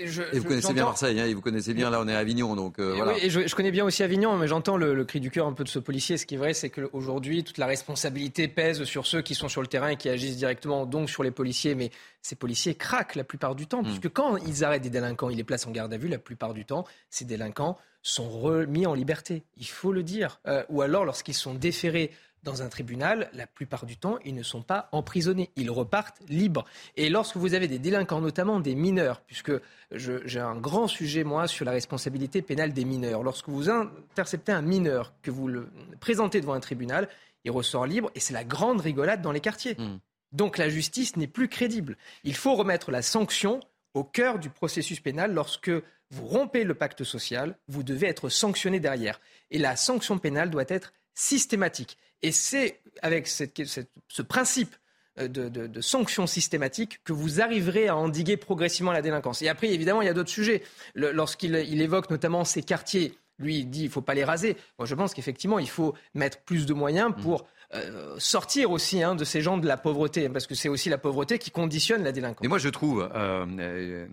Je, et vous connaissez bien Marseille, hein, et vous connaissez bien, là on est à Avignon, donc euh, voilà. Oui, et je, connais bien aussi Avignon, mais j'entends le, cri du cœur un peu de ce policier. Ce qui est vrai, c'est qu'aujourd'hui, toute la responsabilité pèse sur ceux qui sont sur le terrain et qui agissent directement, donc sur les policiers. Mais ces policiers craquent la plupart du temps, hmm. puisque quand ils arrêtent des délinquants, ils les placent en garde à vue, la plupart du temps, ces délinquants sont remis en liberté. Il faut le dire. Euh, ou alors, lorsqu'ils sont déférés dans un tribunal, la plupart du temps, ils ne sont pas emprisonnés. Ils repartent libres. Et lorsque vous avez des délinquants, notamment des mineurs, puisque j'ai un grand sujet, moi, sur la responsabilité pénale des mineurs. Lorsque vous interceptez un mineur, que vous le présentez devant un tribunal, il ressort libre et c'est la grande rigolade dans les quartiers. Hmm. Donc la justice n'est plus crédible. Il faut remettre la sanction au cœur du processus pénal lorsque vous rompez le pacte social, vous devez être sanctionné derrière. Et la sanction pénale doit être systématique. Et c'est avec ce principe euh, de, de, sanctions systématiques que vous arriverez à endiguer progressivement la délinquance. Et après, évidemment, il y a d'autres sujets. Lorsqu'il évoque notamment ces quartiers, lui, il dit qu'il ne faut pas les raser. Moi, je pense qu'effectivement, il faut mettre plus de moyens pour euh, sortir aussi hein, de ces gens de la pauvreté, parce que c'est aussi la pauvreté qui conditionne la délinquance. Et moi, je trouve, euh,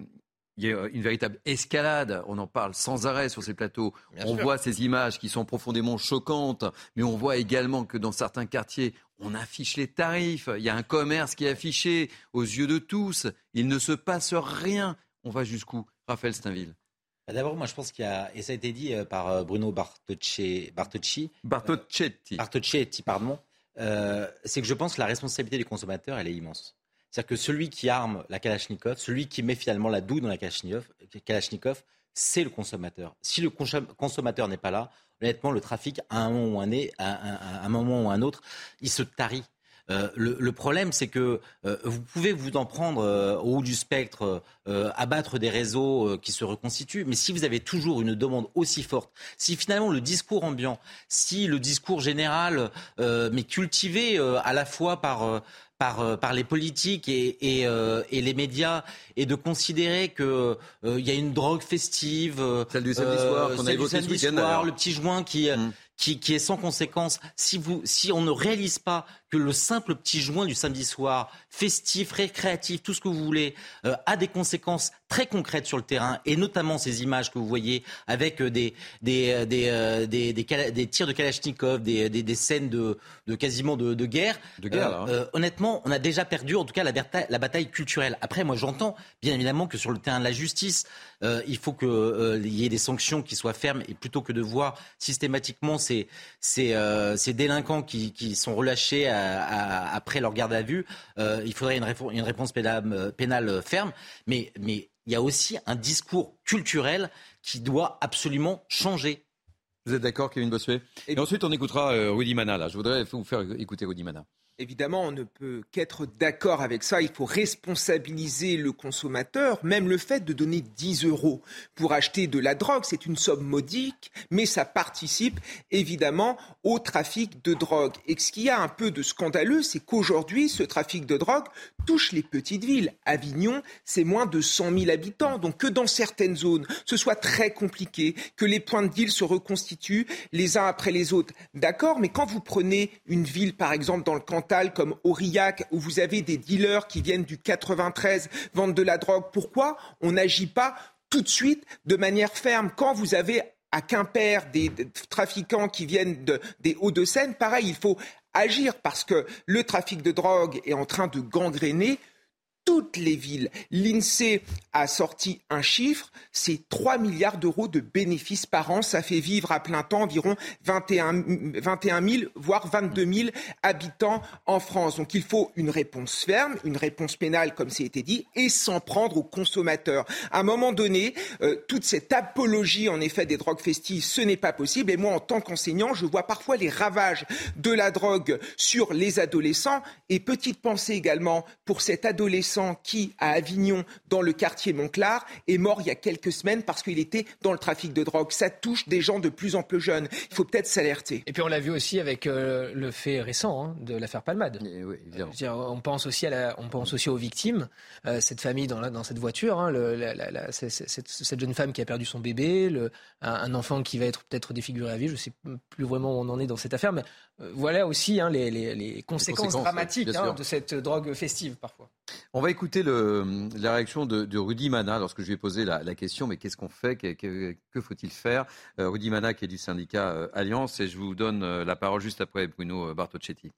il y a une véritable escalade. On en parle sans arrêt sur ces plateaux. on voit ces images qui sont profondément choquantes, mais on voit également que dans certains quartiers, on affiche les tarifs. Il y a un commerce qui est affiché aux yeux de tous. Il ne se passe rien. On va jusqu'où Raphaël Steinville? Bah, d'abord, moi, je pense qu'il y a, et ça a été dit euh, par euh, Bruno Bartocci, Bartocci, Bartocchetti, Bartocchetti pardon, euh, c'est que je pense que la responsabilité des consommateurs, elle est immense. C'est-à-dire que celui qui arme la Kalachnikov, celui qui met finalement la douille dans la Kalachnikov, c'est le consommateur. Si le consommateur n'est pas là, honnêtement, le trafic, à un moment ou un, à un, autre, il se tarit. Euh, le, problème, c'est que euh, vous pouvez vous en prendre euh, au haut du spectre, abattre des réseaux qui se reconstituent, mais si vous avez toujours une demande aussi forte, si finalement le discours ambiant, si le discours général, mais cultivé à la fois par par, euh, par les politiques et, et, euh, et, les médias et de considérer qu'il euh, il y a une drogue festive. Celle du samedi soir, qu'on a évoqué ce soir, le petit joint qui, mm. Qui, qui, est sans conséquence. Si, vous, si on ne réalise pas que le simple petit joint du samedi soir, festif, récréatif, tout ce que vous voulez, a des conséquences très concrètes sur le terrain, et notamment ces images que vous voyez avec des, des, des, des, des, tirs de Kalachnikov, des, des, scènes de, de quasiment de, de guerre. De guerre hein. honnêtement, on a déjà perdu, en tout cas, la, bataille, culturelle. Après, moi, j'entends bien évidemment que sur le terrain de la justice, euh, il faut qu'il euh, y ait des sanctions qui soient fermes et plutôt que de voir systématiquement ces, euh, délinquants qui, sont relâchés après leur garde à vue, il faudrait une, réponse pénale, ferme. Mais, mais il y a aussi un discours culturel qui doit absolument changer. Vous êtes d'accord, Kevin Bossuet? Et ensuite, on écoutera Rudy Mana. Là. Je voudrais vous faire écouter Rudy Mana. Évidemment, on ne peut qu'être d'accord avec ça. Il faut responsabiliser le consommateur. Même le fait de donner 10 euros pour acheter de la drogue, c'est une somme modique, mais ça participe évidemment au trafic de drogue. Et ce qu'il y a un peu de scandaleux, c'est qu'aujourd'hui, ce trafic de drogue touche les petites villes. Avignon, c'est moins de 100 000 habitants. Donc que dans certaines zones, ce soit très compliqué, que les points de deal se reconstituent les uns après les autres. D'accord, mais quand vous prenez une ville, par exemple, dans le canton comme Aurillac, où vous avez des dealers qui viennent du 93 vendre de la drogue, pourquoi on n'agit pas tout de suite de manière ferme quand vous avez à Quimper des trafiquants qui viennent des Hauts-de-Seine? Pareil, il faut agir parce que le trafic de drogue est en train de gangréner toutes les villes. L'INSEE a sorti un chiffre, c'est 3 milliards d'euros de bénéfices par an. Ça fait vivre à plein temps environ 21, 21 000, voire 22 000 habitants en France. Donc il faut une réponse ferme, une réponse pénale, comme c'est été dit, et s'en prendre aux consommateurs. À un moment donné, euh, toute cette apologie, en effet, des drogues festives, ce n'est pas possible. Et moi, en tant qu'enseignant, je vois parfois les ravages de la drogue sur les adolescents. Et petite pensée également pour cet adolescent qui, à Avignon, dans le quartier Montclar, est mort il y a quelques semaines parce qu'il était dans le trafic de drogue. Ça touche des gens de plus en plus jeunes. Il faut peut-être s'alerter. Et puis on l'a vu aussi avec euh, le fait récent hein, de l'affaire Palmade. on, pense aussi à on pense aussi aux victimes. Euh, cette famille dans, dans cette voiture, hein, cette, jeune femme qui a perdu son bébé, le, un, enfant qui va être peut-être défiguré à vie. Je ne sais plus vraiment où on en est dans cette affaire, mais voilà aussi hein, les, conséquences dramatiques de cette drogue festive parfois. On va écouter le, la réaction de, Rudy Mana lorsque je lui ai posé la, question, mais qu'est-ce qu'on fait? Que, faut-il faire? Euh, Rudy Mana qui est du syndicat euh, Alliance, et je vous donne euh, la parole juste après Bruno Bartocchetti.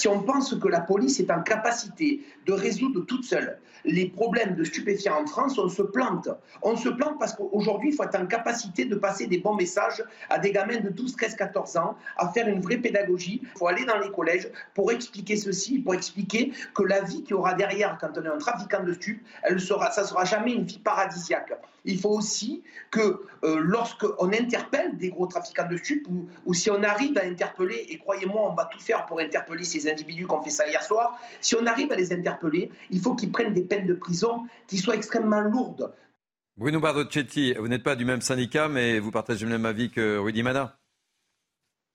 Si on pense que la police est en capacité de résoudre toute seule les problèmes de stupéfiants en France, on se plante. On se plante parce qu'aujourd'hui, il faut être en capacité de passer des bons messages à des gamins de 12, 13, 14 ans, à faire une vraie pédagogie. Il faut aller dans les collèges pour expliquer ceci, pour expliquer que la vie qu'il y aura derrière quand on est un trafiquant de stupes, elle ça ne sera jamais une vie paradisiaque. Il faut aussi que euh, lorsqu'on interpelle des gros trafiquants de stupes, ou, ou, si on arrive à interpeller, et croyez-moi, on va tout faire pour interpeller ces individus qui ont fait ça hier soir, si on arrive à les interpeller, il faut qu'ils prennent des peines de prison qui soient extrêmement lourdes. Bruno Bardocchetti, vous n'êtes pas du même syndicat, mais vous partagez le même avis que Rudy Mana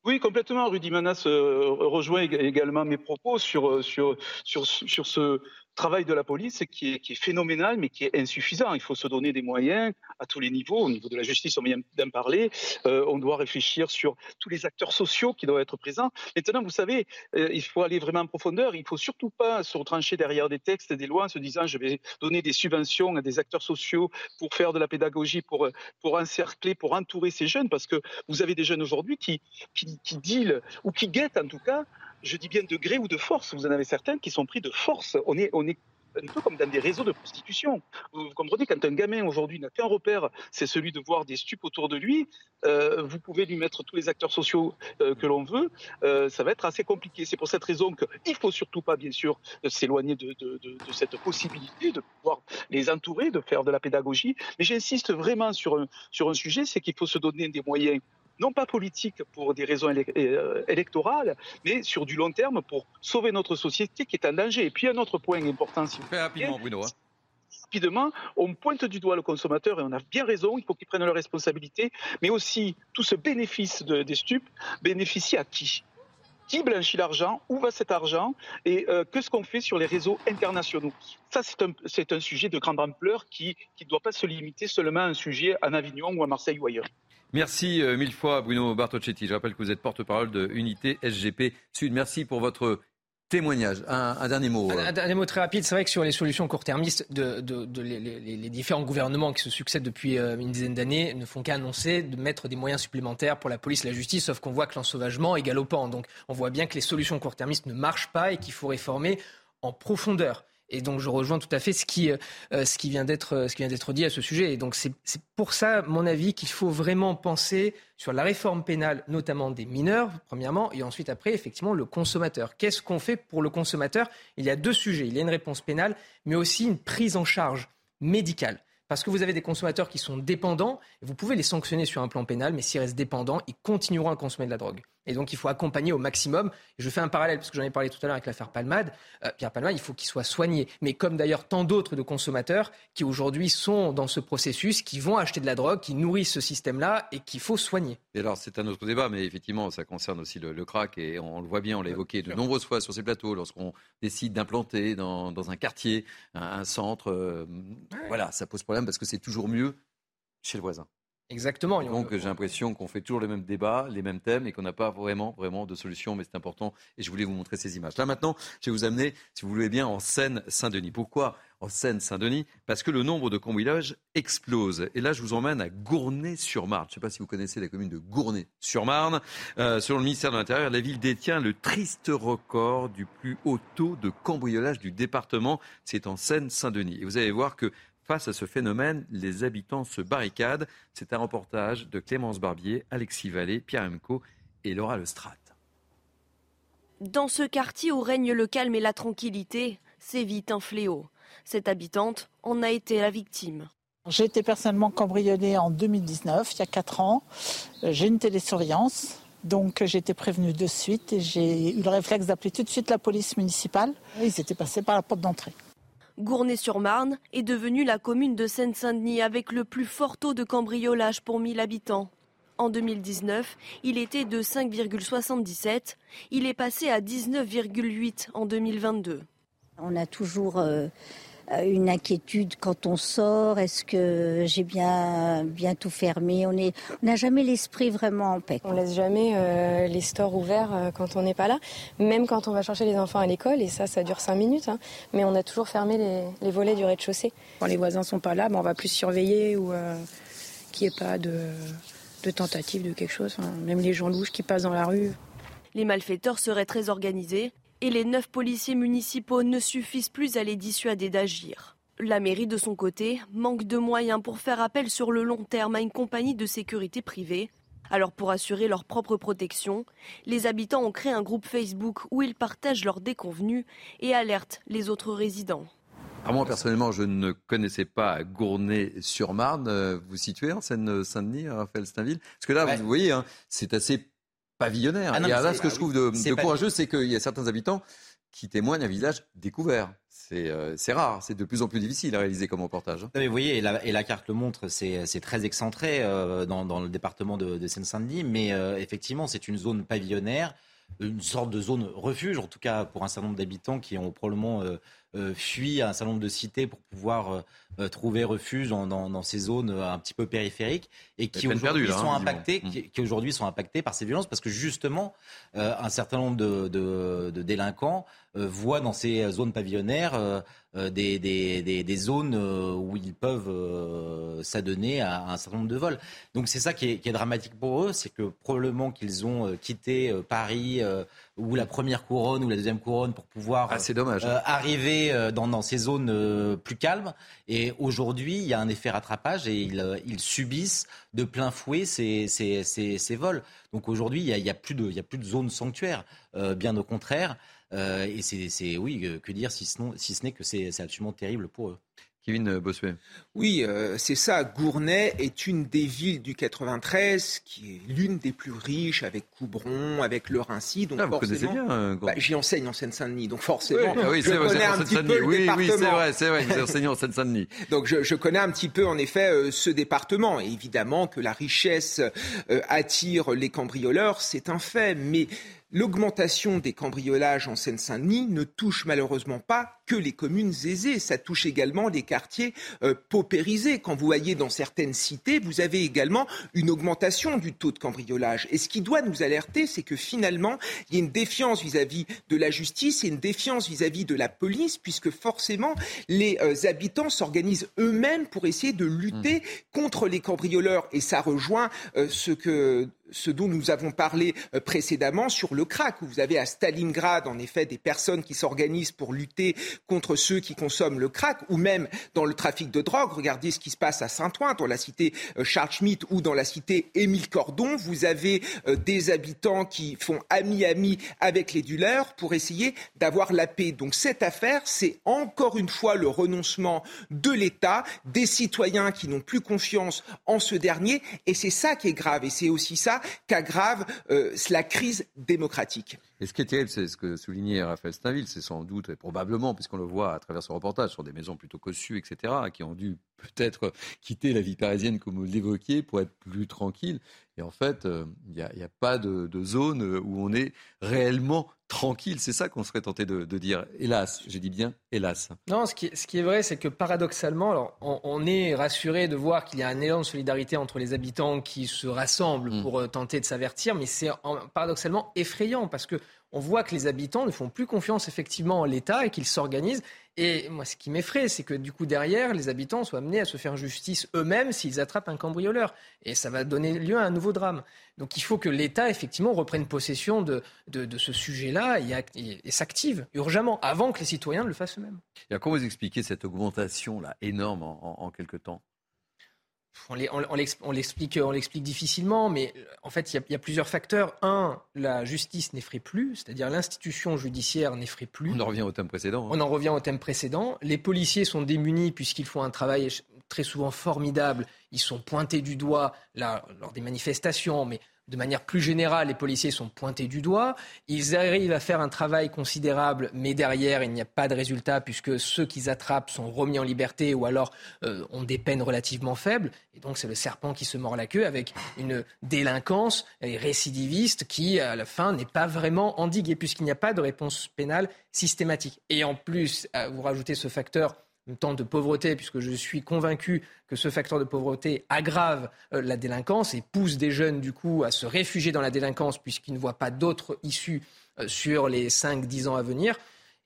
oui, complètement. Rudy Manas euh, rejoint également mes propos sur, sur, sur, sur ce, travail de la police qui est, qui est, phénoménal, mais qui est insuffisant. Il faut se donner des moyens à tous les niveaux. Au niveau de la justice, on vient d'en parler. Euh, on doit réfléchir sur tous les acteurs sociaux qui doivent être présents. Maintenant, vous savez, euh, il faut aller vraiment en profondeur. Il ne faut surtout pas se retrancher derrière des textes et des lois en se disant je vais donner des subventions à des acteurs sociaux pour faire de la pédagogie, pour, pour encercler, pour entourer ces jeunes, parce que vous avez des jeunes aujourd'hui qui, qui, qui dealent ou qui guettent en tout cas je dis bien de gré ou de force. Vous en avez certains qui sont pris de force. On est, on est un peu comme dans des réseaux de prostitution. Vous comprenez, quand un gamin aujourd'hui n'a qu'un repère, c'est celui de voir des stupes autour de lui, euh, vous pouvez lui mettre tous les acteurs sociaux euh, que l'on veut, euh, ça va être assez compliqué. C'est pour cette raison qu'il ne faut surtout pas, bien sûr, s'éloigner de, cette possibilité de pouvoir les entourer, de faire de la pédagogie. Mais j'insiste vraiment sur un, sur un sujet, c'est qu'il faut se donner des moyens non pas politique pour des raisons euh, électorales, mais sur du long terme pour sauver notre société qui est en danger. Et puis un autre point important, s'il vous plaît. rapidement, Bruno. Hein. Rapidement, on pointe du doigt le consommateur et on a bien raison, il faut qu'il prenne leurs responsabilités, mais aussi tout ce bénéfice des stupes bénéficie à qui? Qui blanchit l'argent, où va cet argent? Et euh, qu'est-ce qu'on fait sur les réseaux internationaux? Ça, c'est un, un, sujet de grande ampleur qui ne doit pas se limiter seulement à un sujet à Avignon ou à Marseille ou ailleurs. Merci euh, mille fois Bruno Bartocchetti. Je rappelle que vous êtes porte-parole de Unité SGP Sud. Merci pour votre témoignage. Un, dernier mot. Un, dernier mot très rapide. C'est vrai que sur les solutions court-termistes, de, les, différents gouvernements qui se succèdent depuis euh, une dizaine d'années ne font qu'annoncer de mettre des moyens supplémentaires pour la police et la justice, sauf qu'on voit que l'ensauvagement est galopant. Donc on voit bien que les solutions court-termistes ne marchent pas et qu'il faut réformer en profondeur. Et donc je rejoins tout à fait ce qui, euh, d'être euh, ce qui vient d'être dit à ce sujet. Et donc c'est pour ça, mon avis, qu'il faut vraiment penser sur la réforme pénale, notamment des mineurs, premièrement, et ensuite après, effectivement, le consommateur. Qu'est-ce qu'on fait pour le consommateur? Il y a deux sujets. Il y a une réponse pénale, mais aussi une prise en charge médicale. Parce que vous avez des consommateurs qui sont dépendants, vous pouvez les sanctionner sur un plan pénal, mais s'ils restent dépendants, ils continueront à consommer de la drogue. Et donc, il faut accompagner au maximum. Je fais un parallèle, parce que j'en ai parlé tout à l'heure avec l'affaire Palmade. Euh, Pierre Palmade, il faut qu'il soit soigné. Mais comme d'ailleurs tant d'autres de consommateurs qui aujourd'hui sont dans ce processus, qui vont acheter de la drogue, qui nourrissent ce système-là et qu'il faut soigner. Et alors, c'est un autre débat, mais effectivement, ça concerne aussi le, crack. Et on, le voit bien, on l'a évoqué de nombreuses fois sur ces plateaux, lorsqu'on décide d'implanter dans, un quartier un, centre. Euh, voilà, ça pose problème parce que c'est toujours mieux chez le voisin. Exactement. Donc j'ai l'impression qu'on fait toujours les mêmes débats, les mêmes thèmes et qu'on n'a pas vraiment, vraiment de solution, mais c'est important. Et je voulais vous montrer ces images. Là maintenant, je vais vous amener, si vous voulez bien, en Seine-Saint-Denis. Pourquoi en Seine-Saint-Denis Parce que le nombre de cambriolages explose. Et là, je vous emmène à Gournay-sur-Marne. Je ne sais pas si vous connaissez la commune de Gournay-sur-Marne. Euh, selon le ministère de l'Intérieur, la ville détient le triste record du plus haut taux de cambriolage du département. C'est en Seine-Saint-Denis. Et vous allez voir que Face à ce phénomène, les habitants se barricadent. C'est un reportage de Clémence Barbier, Alexis Vallée, Pierre Emco et Laura Lestrade. Dans ce quartier où règne le calme et la tranquillité, c'est vite un fléau. Cette habitante en a été la victime. J'ai été personnellement cambriolée en 2019, il y a 4 ans. J'ai une télésurveillance Donc j'ai été prévenue de suite et j'ai eu le réflexe d'appeler tout de suite la police municipale. Ils étaient passés par la porte d'entrée. Gournay-sur-Marne est devenue la commune de Seine-Saint-Denis avec le plus fort taux de cambriolage pour 1000 habitants. En 2019, il était de 5,77. Il est passé à 19,8 en 2022. On a toujours euh, une inquiétude quand on sort. Est-ce que j'ai bien, bien tout fermé? On n'a jamais l'esprit vraiment en paix. On laisse jamais euh, les stores ouverts euh, quand on n'est pas là, même quand on va chercher les enfants à l'école. Et ça, ça dure cinq minutes. Hein. mais on a toujours fermé les, volets du rez-de-chaussée. Quand les voisins sont pas là, ben, on va plus surveiller ou qu'il n'y ait pas de de tentative de quelque chose. même les gens louches qui passent dans la rue. Les malfaiteurs seraient très organisés et les neuf policiers municipaux ne suffisent plus à les dissuader d'agir. La mairie, de son côté, manque de moyens pour faire appel sur le long terme à une compagnie de sécurité privée. Alors pour assurer leur propre protection, les habitants ont créé un groupe Facebook où ils partagent leurs déconvenus et alertent les autres résidents. Ah, moi, personnellement, je ne connaissais pas Gournay-sur-Marne. Euh, vous situez en Seine-Saint-Denis, Raphaël Steinville Parce que là, vous voyez, hein, c'est assez pavillonnaire. Ah là, ce que je trouve de, courageux, c'est qu'il y a certains habitants qui témoignent un visage découvert. C'est euh, rare, c'est de plus en plus difficile à réaliser comme reportage. Hein. vous voyez, et la, et la, carte le montre, c'est très excentré euh, dans, dans, le département de, de Seine-Saint-Denis, mais effectivement, c'est une zone pavillonnaire, une sorte de zone refuge, en tout cas pour un certain nombre d'habitants qui ont probablement euh, fuient un certain nombre de cités pour pouvoir euh, euh, trouver refuge dans, ces zones un petit peu périphériques et qui aujourd'hui sont hein, mm. qui, aujourd'hui sont impactés par ces violences parce que justement un certain nombre de, délinquants voient dans ces zones pavillonnaires des, des, zones où ils peuvent s'adonner à, un certain nombre de vols. Donc c'est ça qui est, qui est, dramatique pour eux, c'est que probablement qu'ils ont quitté Paris ou la première couronne ou la deuxième couronne pour pouvoir ah, dommage. Euh, arriver euh, dans, dans, ces zones euh, plus calmes. Et aujourd'hui, il y a un effet rattrapage et ils, ils subissent de plein fouet ces, ces, ces, ces vols. Donc aujourd'hui, il n'y a, y a, plus de, il y a plus de zones sanctuaires, bien au contraire. et c'est, oui, que dire si ce, si ce n'est que c'est absolument terrible pour eux. Kevin Bossuet. Oui, euh, c'est ça. Gournay est une des villes du 93 qui est l'une des plus riches avec Coubron, avec le Rincy. Donc ah, vous connaissez bien euh, bah, J'y enseigne en Seine-Saint-Denis, donc forcément, oui, je connais un petit peu le oui, département. Oui, c'est vrai, c'est vrai, vous enseignez en Seine-Saint-Denis. donc je, je, connais un petit peu en effet euh, ce département. Et évidemment que la richesse attire les cambrioleurs, c'est un fait. Mais L'augmentation des cambriolages en Seine-Saint-Denis ne touche malheureusement pas que les communes aisées, ça touche également les quartiers euh, paupérisés. Quand vous voyez dans certaines cités, vous avez également une augmentation du taux de cambriolage. Et ce qui doit nous alerter, c'est que finalement, il y a une défiance vis-à-vis de la justice et une défiance vis-à-vis de la police, puisque forcément, les euh, habitants s'organisent eux-mêmes pour essayer de lutter mmh. contre les cambrioleurs. Et ça rejoint euh, ce que ce dont nous avons parlé précédemment sur le crack, où vous avez à Stalingrad, en effet, des personnes qui s'organisent pour lutter contre ceux qui consomment le crack, ou même dans le trafic de drogue. Regardez ce qui se passe à Saint-Ouen, dans la cité euh, Charles Schmitt ou dans la cité Émile Cordon. Vous avez euh, des habitants qui font ami-ami avec les dealers pour essayer d'avoir la paix. Donc cette affaire, c'est encore une fois le renoncement de l'État, des citoyens qui n'ont plus confiance en ce dernier, et c'est ça qui est grave, et c'est aussi ça qu'aggrave euh, la crise démocratique. Et ce qui est terrible, c'est ce que soulignait Raphaël Stainville, c'est sans doute et probablement, puisqu'on le voit à travers ce reportage, sur des maisons plutôt cossues, etc., qui ont dû peut-être quitter la vie parisienne, comme vous l'évoquiez, pour être plus tranquille. Et en fait, euh, il n'y a, pas de, zone où on est réellement tranquille. C'est ça qu'on serait tenté de, dire. Hélas, je dis bien hélas. Non, ce qui, est vrai, c'est que paradoxalement, alors, on, est rassuré de voir qu'il y a un élan de solidarité entre les habitants qui se rassemblent mm. pour euh, tenter de s'avertir, mais c'est paradoxalement effrayant parce que on voit que les habitants ne font plus confiance effectivement en l'État et qu'ils s'organisent. Et moi, ce qui m'effraie, c'est que du coup, derrière, les habitants soient amenés à se faire justice eux-mêmes s'ils attrapent un cambrioleur. Et ça va donner lieu à un nouveau drame. Donc il faut que l'État, effectivement, reprenne possession de, ce sujet-là et, s'active urgemment, avant que les citoyens ne le fassent eux-mêmes. Et comment vous expliquez cette augmentation-là énorme en, en, en quelques temps on l'explique difficilement, mais en fait, il y, a plusieurs facteurs. Un, la justice n'effraie plus, c'est-à-dire l'institution judiciaire n'effraie plus. On en revient au thème précédent. Hein. On en revient au thème précédent. Les policiers sont démunis puisqu'ils font un travail très souvent formidables. Ils sont pointés du doigt là, lors des manifestations, mais de manière plus générale, les policiers sont pointés du doigt. Ils arrivent à faire un travail considérable, mais derrière, il n'y a pas de résultat puisque ceux qu'ils attrapent sont remis en liberté ou alors euh, ont des peines relativement faibles. Et donc, c'est le serpent qui se mord la queue avec une délinquance récidiviste qui, à la fin, n'est pas vraiment endiguée puisqu'il n'y a pas de réponse pénale systématique. Et en plus, vous rajoutez ce facteur temps de pauvreté, puisque je suis convaincu que ce facteur de pauvreté aggrave euh, la délinquance et pousse des jeunes, du coup, à se réfugier dans la délinquance, puisqu'ils ne voient pas d'autres issues euh, sur les 5-10 ans à venir.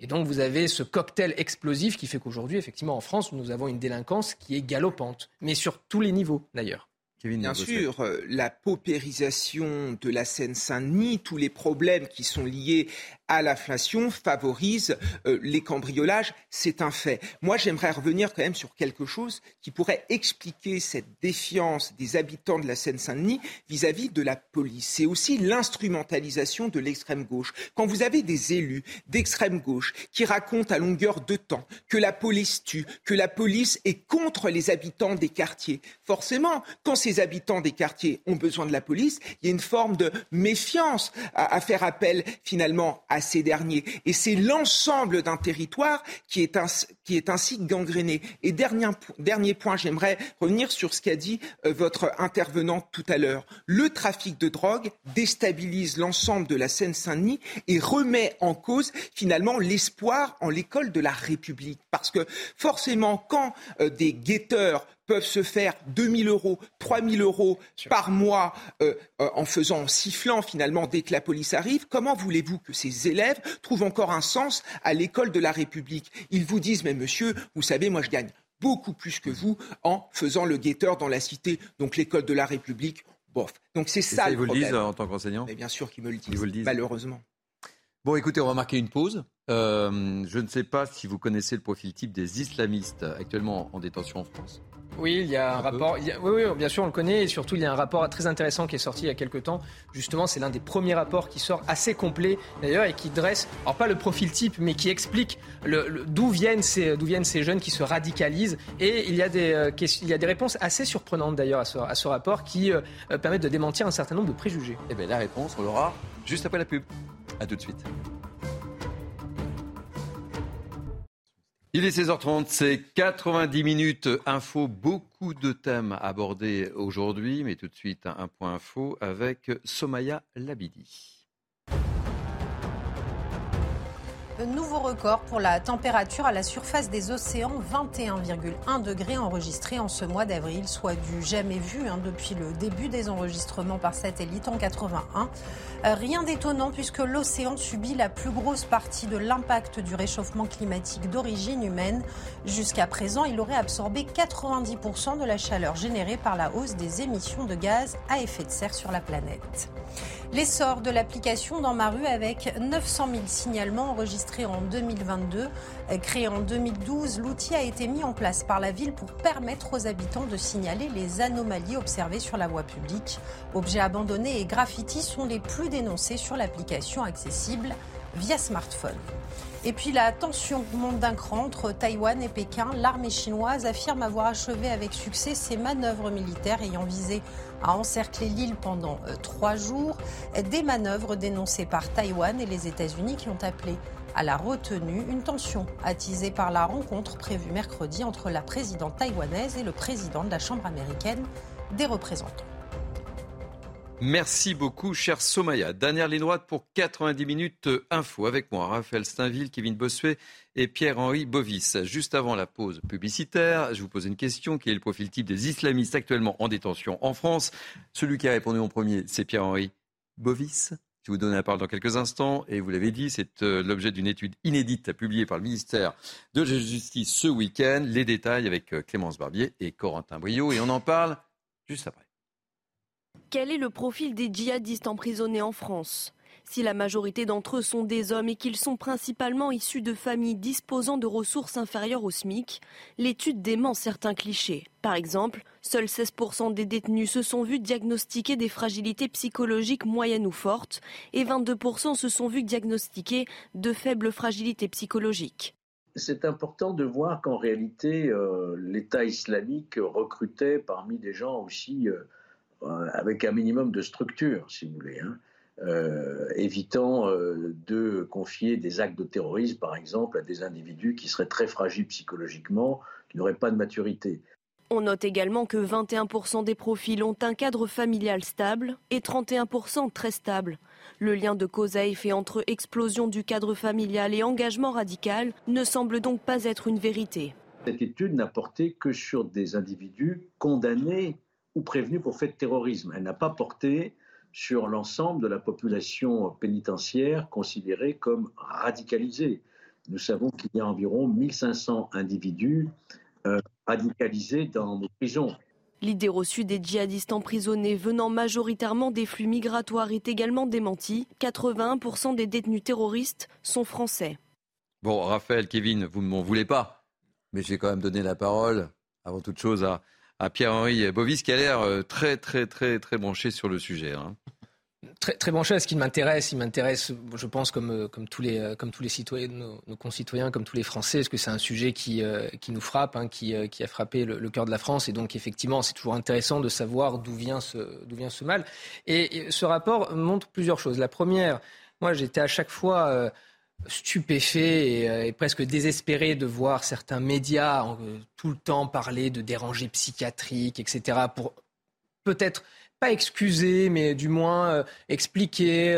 Et donc, vous avez ce cocktail explosif qui fait qu'aujourd'hui, effectivement, en France, nous avons une délinquance qui est galopante, mais sur tous les niveaux, d'ailleurs. Bien sûr, euh, la paupérisation de la Seine-Saint-Denis, tous les problèmes qui sont liés à l'inflation favorise euh, les cambriolages, c'est un fait. Moi, j'aimerais revenir quand même sur quelque chose qui pourrait expliquer cette défiance des habitants de la Seine-Saint-Denis vis-à-vis de la police. C'est aussi l'instrumentalisation de l'extrême gauche. Quand vous avez des élus d'extrême gauche qui racontent à longueur de temps que la police tue, que la police est contre les habitants des quartiers, forcément, quand ces habitants des quartiers ont besoin de la police, il y a une forme de méfiance à, à faire appel finalement à ces derniers. Et c'est l'ensemble d'un territoire qui est, qui ainsi gangréné. Et dernier, dernier point, j'aimerais revenir sur ce qu'a dit euh, votre intervenante tout à l'heure. Le trafic de drogue déstabilise l'ensemble de la Seine-Saint-Denis et remet en cause finalement l'espoir en l'école de la République. Parce que forcément, quand euh, des guetteurs peuvent se faire 2 000 euros, 3 000 euros par mois euh, euh, en faisant, en sifflant finalement dès que la police arrive, comment voulez-vous que ces élèves trouvent encore un sens à l'école de la République? Ils vous disent, mais monsieur, vous savez, moi je gagne beaucoup plus que vous en faisant le guetteur dans la cité, donc l'école de la République. Bof. Donc c'est ça, Ils vous le disent en tant qu'enseignant? Mais bien sûr qu'ils me le disent, le disent. malheureusement. Bon, écoutez, on va marquer une pause. Euh, je ne sais pas si vous connaissez le profil type des islamistes actuellement en détention en France. Oui, il y a un, rapport. oui, oui, bien sûr, on le connaît. Et surtout, il y a un rapport très intéressant qui est sorti il y a quelques temps. Justement, c'est l'un des premiers rapports qui sort assez complet, d'ailleurs, et qui dresse, alors pas le profil type, mais qui explique d'où viennent, ces, viennent ces jeunes qui se radicalisent. Et il y a des, euh, il y a des réponses assez surprenantes, d'ailleurs, à ce, à ce, rapport qui euh, permettent de démentir un certain nombre de préjugés. Eh bien, la réponse, on l'aura juste après la pub. À tout de suite. Il est 16h30, c'est 90 minutes info, beaucoup de thèmes abordés aujourd'hui, mais tout de suite un point info avec Somaya Labidi. Nouveau record pour la température à la surface des océans, 21,1 degrés enregistrés en ce mois d'avril, soit du jamais vu hein, depuis le début des enregistrements par satellite en 81. Euh, rien d'étonnant puisque l'océan subit la plus grosse partie de l'impact du réchauffement climatique d'origine humaine. Jusqu'à présent, il aurait absorbé 90% de la chaleur générée par la hausse des émissions de gaz à effet de serre sur la planète. L'essor de l'application dans ma rue avec 900 000 signalements enregistrés en 2022. Créé en 2012, l'outil a été mis en place par la ville pour permettre aux habitants de signaler les anomalies observées sur la voie publique. Objets abandonnés et graffitis sont les plus dénoncés sur l'application accessible via smartphone. Et puis la tension monte d'un cran entre Taïwan et Pékin. L'armée chinoise affirme avoir achevé avec succès ses manœuvres militaires ayant visé à encercler l'île pendant euh, trois jours. Des manœuvres dénoncées par Taïwan et les États-Unis qui ont appelé à la retenue, une tension attisée par la rencontre prévue mercredi entre la présidente taïwanaise et le président de la Chambre américaine des représentants. Merci beaucoup, cher Somaya. Dernière ligne droite pour 90 minutes info avec moi, Raphaël Steinville, Kevin Bossuet et Pierre-Henri Bovis. Juste avant la pause publicitaire, je vous pose une question. Quel est le profil type des islamistes actuellement en détention en France? Celui qui a répondu en premier, c'est Pierre-Henri Bovis. Je vous donne la parole dans quelques instants. Et vous l'avez dit, c'est euh, l'objet d'une étude inédite publiée par le ministère de la Justice ce week-end. Les détails avec euh, Clémence Barbier et Corentin Brio. Et on en parle juste après. Quel est le profil des djihadistes emprisonnés en France? Si la majorité d'entre eux sont des hommes et qu'ils sont principalement issus de familles disposant de ressources inférieures au SMIC, l'étude dément certains clichés. Par exemple, seuls 16% des détenus se sont vus diagnostiquer des fragilités psychologiques moyennes ou fortes et 22% se sont vus diagnostiquer de faibles fragilités psychologiques. C'est important de voir qu'en réalité, l'État islamique recrutait parmi des gens aussi avec un minimum de structure, si vous voulez. Hein. Euh, évitant euh, de confier des actes de terrorisme, par exemple, à des individus qui seraient très fragiles psychologiquement, qui n'auraient pas de maturité. On note également que 21% des profils ont un cadre familial stable et 31% très stable. Le lien de cause à effet entre explosion du cadre familial et engagement radical ne semble donc pas être une vérité. Cette étude n'a porté que sur des individus condamnés ou prévenus pour fait de terrorisme. Elle n'a pas porté sur l'ensemble de la population pénitentiaire considérée comme radicalisée. Nous savons qu'il y a environ 1500 individus euh, radicalisés dans nos prisons. L'idée reçue des djihadistes emprisonnés venant majoritairement des flux migratoires est également démentie. 81% des détenus terroristes sont français. Bon, Raphaël, Kevin, vous ne m'en voulez pas, mais je vais quand même donner la parole, avant toute chose, à, à Pierre-Henri Bovis, qui a l'air euh, très, très, très, très branché sur le sujet. Hein. Très, très branché à ce qui m'intéresse. Il m'intéresse, je pense, comme, euh, comme, tous, les, euh, comme tous les citoyens, nos, concitoyens, comme tous les Français, parce que c'est un sujet qui, qui nous frappe, hein, qui, qui, a frappé le, cœur de la France. Et donc, effectivement, c'est toujours intéressant de savoir d'où vient, ce, d'où vient ce mal. Et, ce rapport montre plusieurs choses. La première, moi, j'étais à chaque fois stupéfait euh, et, presque désespéré de voir certains médias euh, tout le temps parler de dérangés psychiatriques, etc., pour peut-être pas excuser, mais du moins euh, expliquer,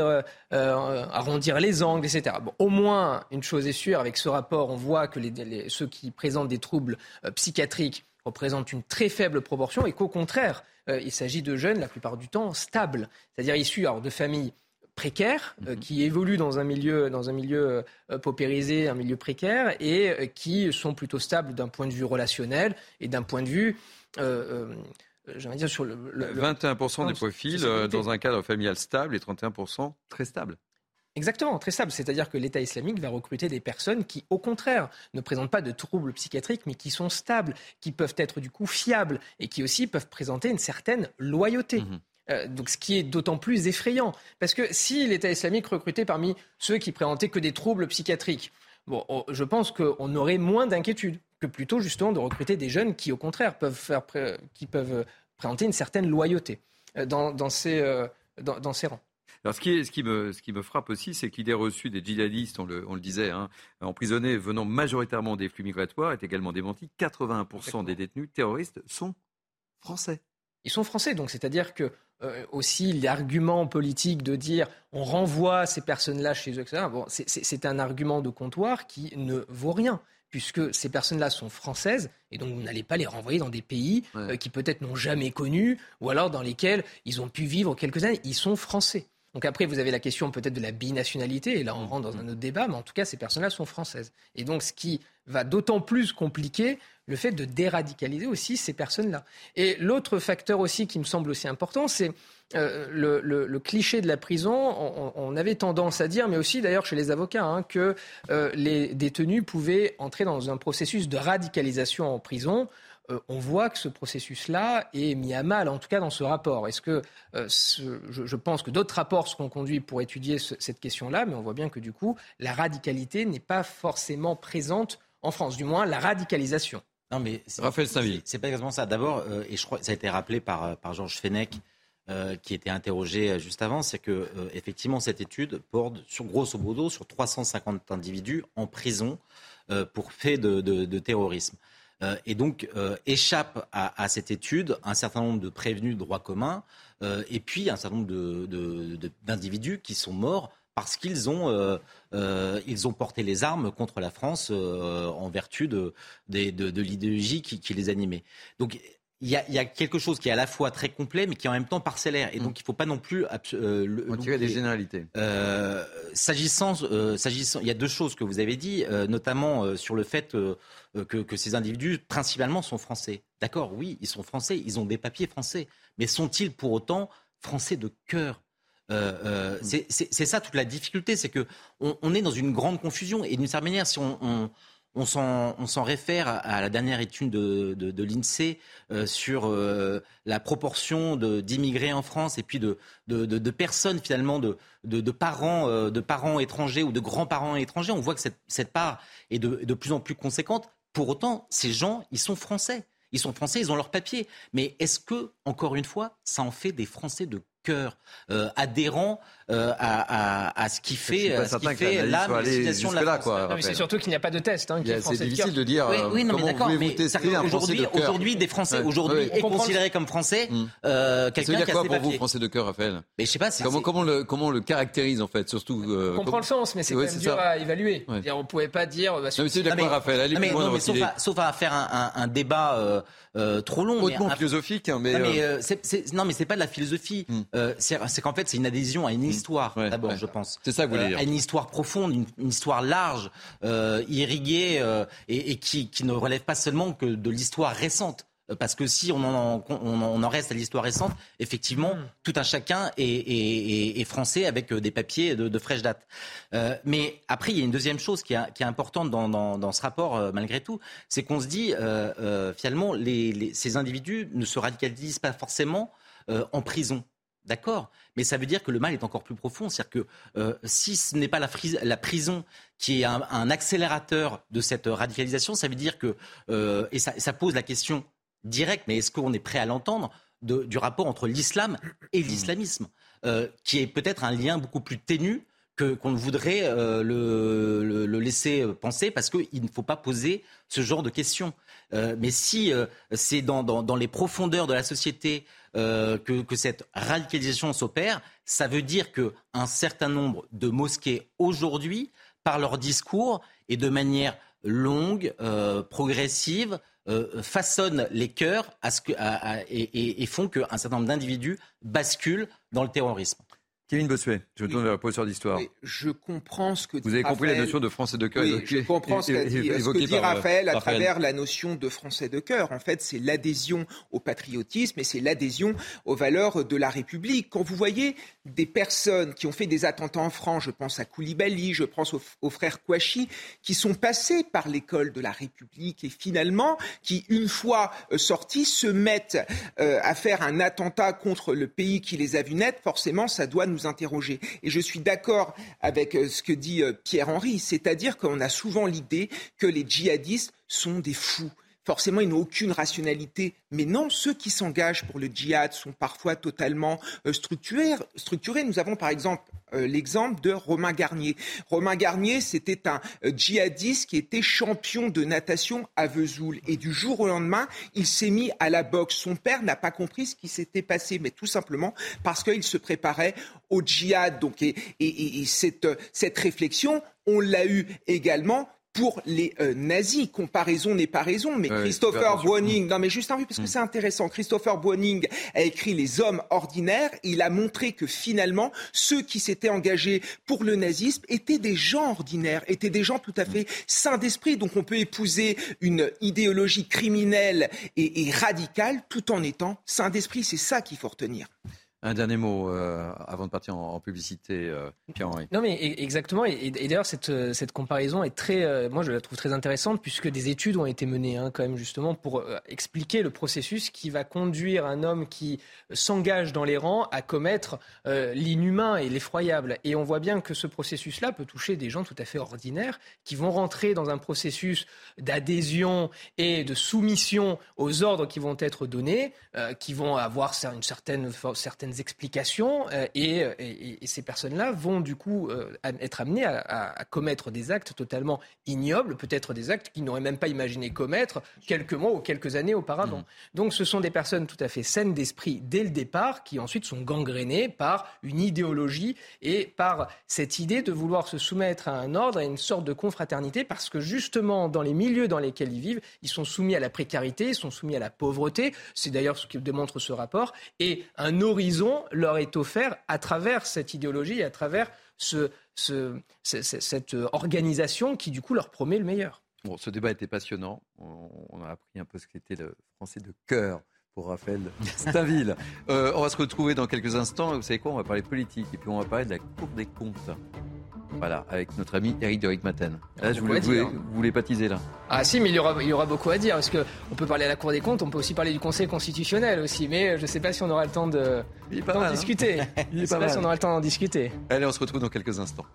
arrondir les angles, etc. Bon, au moins, une chose est sûre, avec ce rapport, on voit que ceux qui présentent des troubles psychiatriques représentent une très faible proportion et qu'au contraire, il s'agit de jeunes, la plupart du temps, stables, c'est-à-dire issus de familles précaires, euh, mhm. qui évoluent dans un milieu, dans un milieu euh, paupérisé, un milieu précaire, et euh, qui sont plutôt stables d'un point de vue relationnel et d'un point de vue dire sur le, 21% des profils dans un cadre familial stable et 31% très stable. Exactement, très stable. C'est-à-dire que l'État islamique va recruter des personnes qui, au contraire, ne présentent pas de troubles psychiatriques, mais qui sont stables, qui peuvent être du coup fiables et qui aussi peuvent présenter une certaine loyauté. Mhm. Euh, donc, ce qui est d'autant plus effrayant. Parce que si l'État islamique recrutait parmi ceux qui présentaient que des troubles psychiatriques, bon, je pense qu'on aurait moins d'inquiétude que plutôt justement de recruter des jeunes qui, au contraire, peuvent, faire, qui peuvent présenter une certaine loyauté euh, dans, ces, euh, dans, ces rangs. Alors, ce qui, ce, qui me, ce qui me frappe aussi, c'est que l'idée reçue des djihadistes, on le, on le disait, hein, emprisonnés venant majoritairement des flux migratoires, est également démentie. 81% des détenus terroristes sont français. Ils sont français, donc c'est-à-dire que euh, aussi l'argument politique de dire on renvoie ces personnes-là chez eux, etc. Bon, c'est un argument de comptoir qui ne vaut rien puisque ces personnes-là sont françaises, et donc vous n'allez pas les renvoyer dans des pays euh, qui peut-être n'ont jamais connu, ou alors dans lesquels ils ont pu vivre quelques années. Ils sont français. Donc après, vous avez la question peut-être de la binationalité, et là on rentre dans un autre débat, mais en tout cas, ces personnes-là sont françaises. Et donc ce qui va d'autant plus compliquer le fait de déradicaliser aussi ces personnes-là. Et l'autre facteur aussi qui me semble aussi important, c'est euh, le, cliché de la prison. On, avait tendance à dire, mais aussi d'ailleurs chez les avocats, hein, que euh, les détenus pouvaient entrer dans un processus de radicalisation en prison. Euh, on voit que ce processus-là est mis à mal, en tout cas dans ce rapport. Est-ce que je, pense que d'autres rapports seront conduits pour étudier cette question-là, mais on voit bien que du coup, la radicalité n'est pas forcément présente en France, du moins la radicalisation. Non, mais Raphaël C'est pas exactement ça. D'abord, euh, et je crois que ça a été rappelé par, euh, par Georges Fenech, euh, qui était interrogé juste avant, c'est que effectivement cette étude porte sur grosso modo sur 350 individus en prison pour fait de, terrorisme. Et donc échappe à, cette étude un certain nombre de prévenus de droit commun et puis un certain nombre d'individus qui sont morts parce qu'ils ont, euh, euh, ils ont porté les armes contre la France euh, en vertu de, de, l'idéologie qui, les animait. Donc il y, a, quelque chose qui est à la fois très complet, mais qui est en même temps parcellaire. Et donc, il ne faut pas non plus euh, tirer des généralités. s'agissant, s'agissant, il y a deux choses que vous avez dit, notamment sur le fait que, que, ces individus, principalement, sont français. D'accord, oui, ils sont français, ils ont des papiers français, mais sont-ils pour autant français de cœur? Euh, euh, c'est ça toute la difficulté, c'est que on, est dans une grande confusion et d'une certaine manière, si on, on s'en réfère à, la dernière étude de, de, l'INSEE euh, sur euh, la proportion d'immigrés en France et puis de, de personnes finalement de, parents, euh, de parents étrangers ou de grands-parents étrangers. On voit que cette, cette part est de, plus en plus conséquente. Pour autant, ces gens, ils sont français. Ils sont français, ils ont leur papier. Mais est-ce que, encore une fois, ça en fait des Français de cœur, euh, adhérent euh, à, ce qui fait, ce qui fait l'âme et la situation de la France. c'est surtout qu'il n'y a pas de test. Hein, c'est difficile de dire. Oui, oui non, mais d'accord. aujourd'hui, aujourd'hui, des Français, aujourd'hui, est considéré comme français hmm. euh, quelqu'un qui a quoi pour vous, Français de cœur, Raphaël Mais je sais pas. Comment, comment le comment le caractérise en fait, surtout. Euh, on comprend le sens, mais c'est quand même dur à évaluer. On pouvait pas dire. Bah, non, mais c'est d'accord, Raphaël. Sauf à faire un débat trop long. Hautement philosophique, mais. Non, mais c'est pas de la philosophie. C'est qu'en fait, c'est une adhésion à une d'abord, je pense. C'est ça que vous voulez euh, dire. À une histoire profonde, une, histoire large, euh, irriguée euh, et, qui, ne relève pas seulement que de l'histoire récente. Parce que si on en, on en reste à l'histoire récente, effectivement, mmh. tout un chacun est, français avec des papiers de, fraîche date. mais après, il y a une deuxième chose qui est, importante dans, ce rapport, malgré tout, c'est qu'on se dit, finalement, ces individus ne se radicalisent pas forcément en prison. D'accord, mais ça veut dire que le mal est encore plus profond. C'est-à-dire que euh, si ce n'est pas la, prison qui est un, accélérateur de cette radicalisation, ça veut dire que, euh, et ça, pose la question directe, mais est-ce qu'on est prêt à l'entendre, du rapport entre l'islam et l'islamisme, euh, qui est peut-être un lien beaucoup plus ténu qu'on voudrait le, laisser penser, parce qu'il ne faut pas poser ce genre de questions. mais si c'est dans, les profondeurs de la société, euh, que, cette radicalisation s'opère, ça veut dire qu'un certain nombre de mosquées aujourd'hui, par leur discours et de manière longue, euh, progressive, euh, façonnent les cœurs à ce que, et, et, font qu'un certain nombre d'individus basculent dans le terrorisme. Kevin Bossuet, je me tourne vers le professeur d'histoire. je comprends ce que Vous avez compris la notion de français de cœur oui, Je comprends ce, dit, que dit Raphaël à travers la notion de français de cœur. En fait, c'est l'adhésion au patriotisme et c'est l'adhésion aux valeurs de la République. Quand vous voyez des personnes qui ont fait des attentats en France, je pense à Koulibaly, je pense aux, frères Kouachi, qui sont passés par l'école de la République et finalement, qui, une fois euh, sortis, se mettent euh, à faire un attentat contre le pays qui les a vus naître, forcément, ça doit nous interroger. Et je suis d'accord avec euh, ce que dit euh, Pierre-Henri, c'est-à-dire qu'on a souvent l'idée que les djihadistes sont des fous forcément, ils n'ont aucune rationalité. Mais non, ceux qui s'engagent pour le djihad sont parfois totalement euh, structurés. Nous avons par exemple euh, l'exemple de Romain Garnier. Romain Garnier, c'était un euh, djihadiste qui était champion de natation à Vesoul. Et du jour au lendemain, il s'est mis à la boxe. Son père n'a pas compris ce qui s'était passé, mais tout simplement parce qu'il se préparait au djihad. Et, cette, cette réflexion, on l'a eu également pour les euh, nazis. Comparaison n'est pas raison, mais Christopher Browning, non mais juste un peu parce que mm. c'est intéressant, Christopher Browning a écrit Les hommes ordinaires, il a montré que finalement ceux qui s'étaient engagés pour le nazisme étaient des gens ordinaires, étaient des gens tout à fait sains d'esprit, donc on peut épouser une idéologie criminelle et, et radicale tout en étant sain d'esprit, c'est ça qu'il faut retenir. Un dernier mot euh, avant de partir en, publicité, euh, Pierre-Henri. Non, mais e-, exactement. Et, d'ailleurs, cette, euh, cette, comparaison est très, moi, je la trouve très intéressante puisque des études ont été menées, hein, quand même, justement, pour expliquer le processus qui va conduire un homme qui s'engage dans les rangs à commettre l'inhumain et l'effroyable. Et on voit bien que ce processus-là peut toucher des gens tout à fait ordinaires qui vont rentrer dans un processus d'adhésion et de soumission aux ordres qui vont être donnés, qui vont avoir une certaine, certaine explications euh, et, ces personnes-là vont du coup euh, être amenées à, commettre des actes totalement ignobles, peut-être des actes qu'ils n'auraient même pas imaginé commettre quelques mois ou quelques années auparavant. Mmh. Donc ce sont des personnes tout à fait saines d'esprit dès le départ qui ensuite sont gangrénées par une idéologie et par cette idée de vouloir se soumettre à un ordre, à une sorte de confraternité parce que justement dans les milieux dans lesquels ils vivent, ils sont soumis à la précarité, ils sont soumis à la pauvreté. C'est d'ailleurs ce que démontre ce rapport et un horizon leur est offert à travers cette idéologie à travers ce, cette organisation qui, du coup, leur promet le meilleur. Ce débat était passionnant. On, a appris un peu ce qu'était le français de cœur pour Raphaël Stainville. euh, on va se retrouver dans quelques instants. Vous savez quoi On va parler politique et puis on va parler de la Cour des comptes. Voilà, avec notre ami Eric de Maten. Là, je voulais, vous, voulez baptiser là? Ah si, mais il y, aura, il y aura beaucoup à dire, parce qu'on peut parler à la Cour des comptes, on peut aussi parler du Conseil constitutionnel aussi, mais je ne sais pas si on aura le temps de, d'en hein. discuter. je ne sais pas si on aura le temps d'en discuter. Allez, on se retrouve dans quelques instants.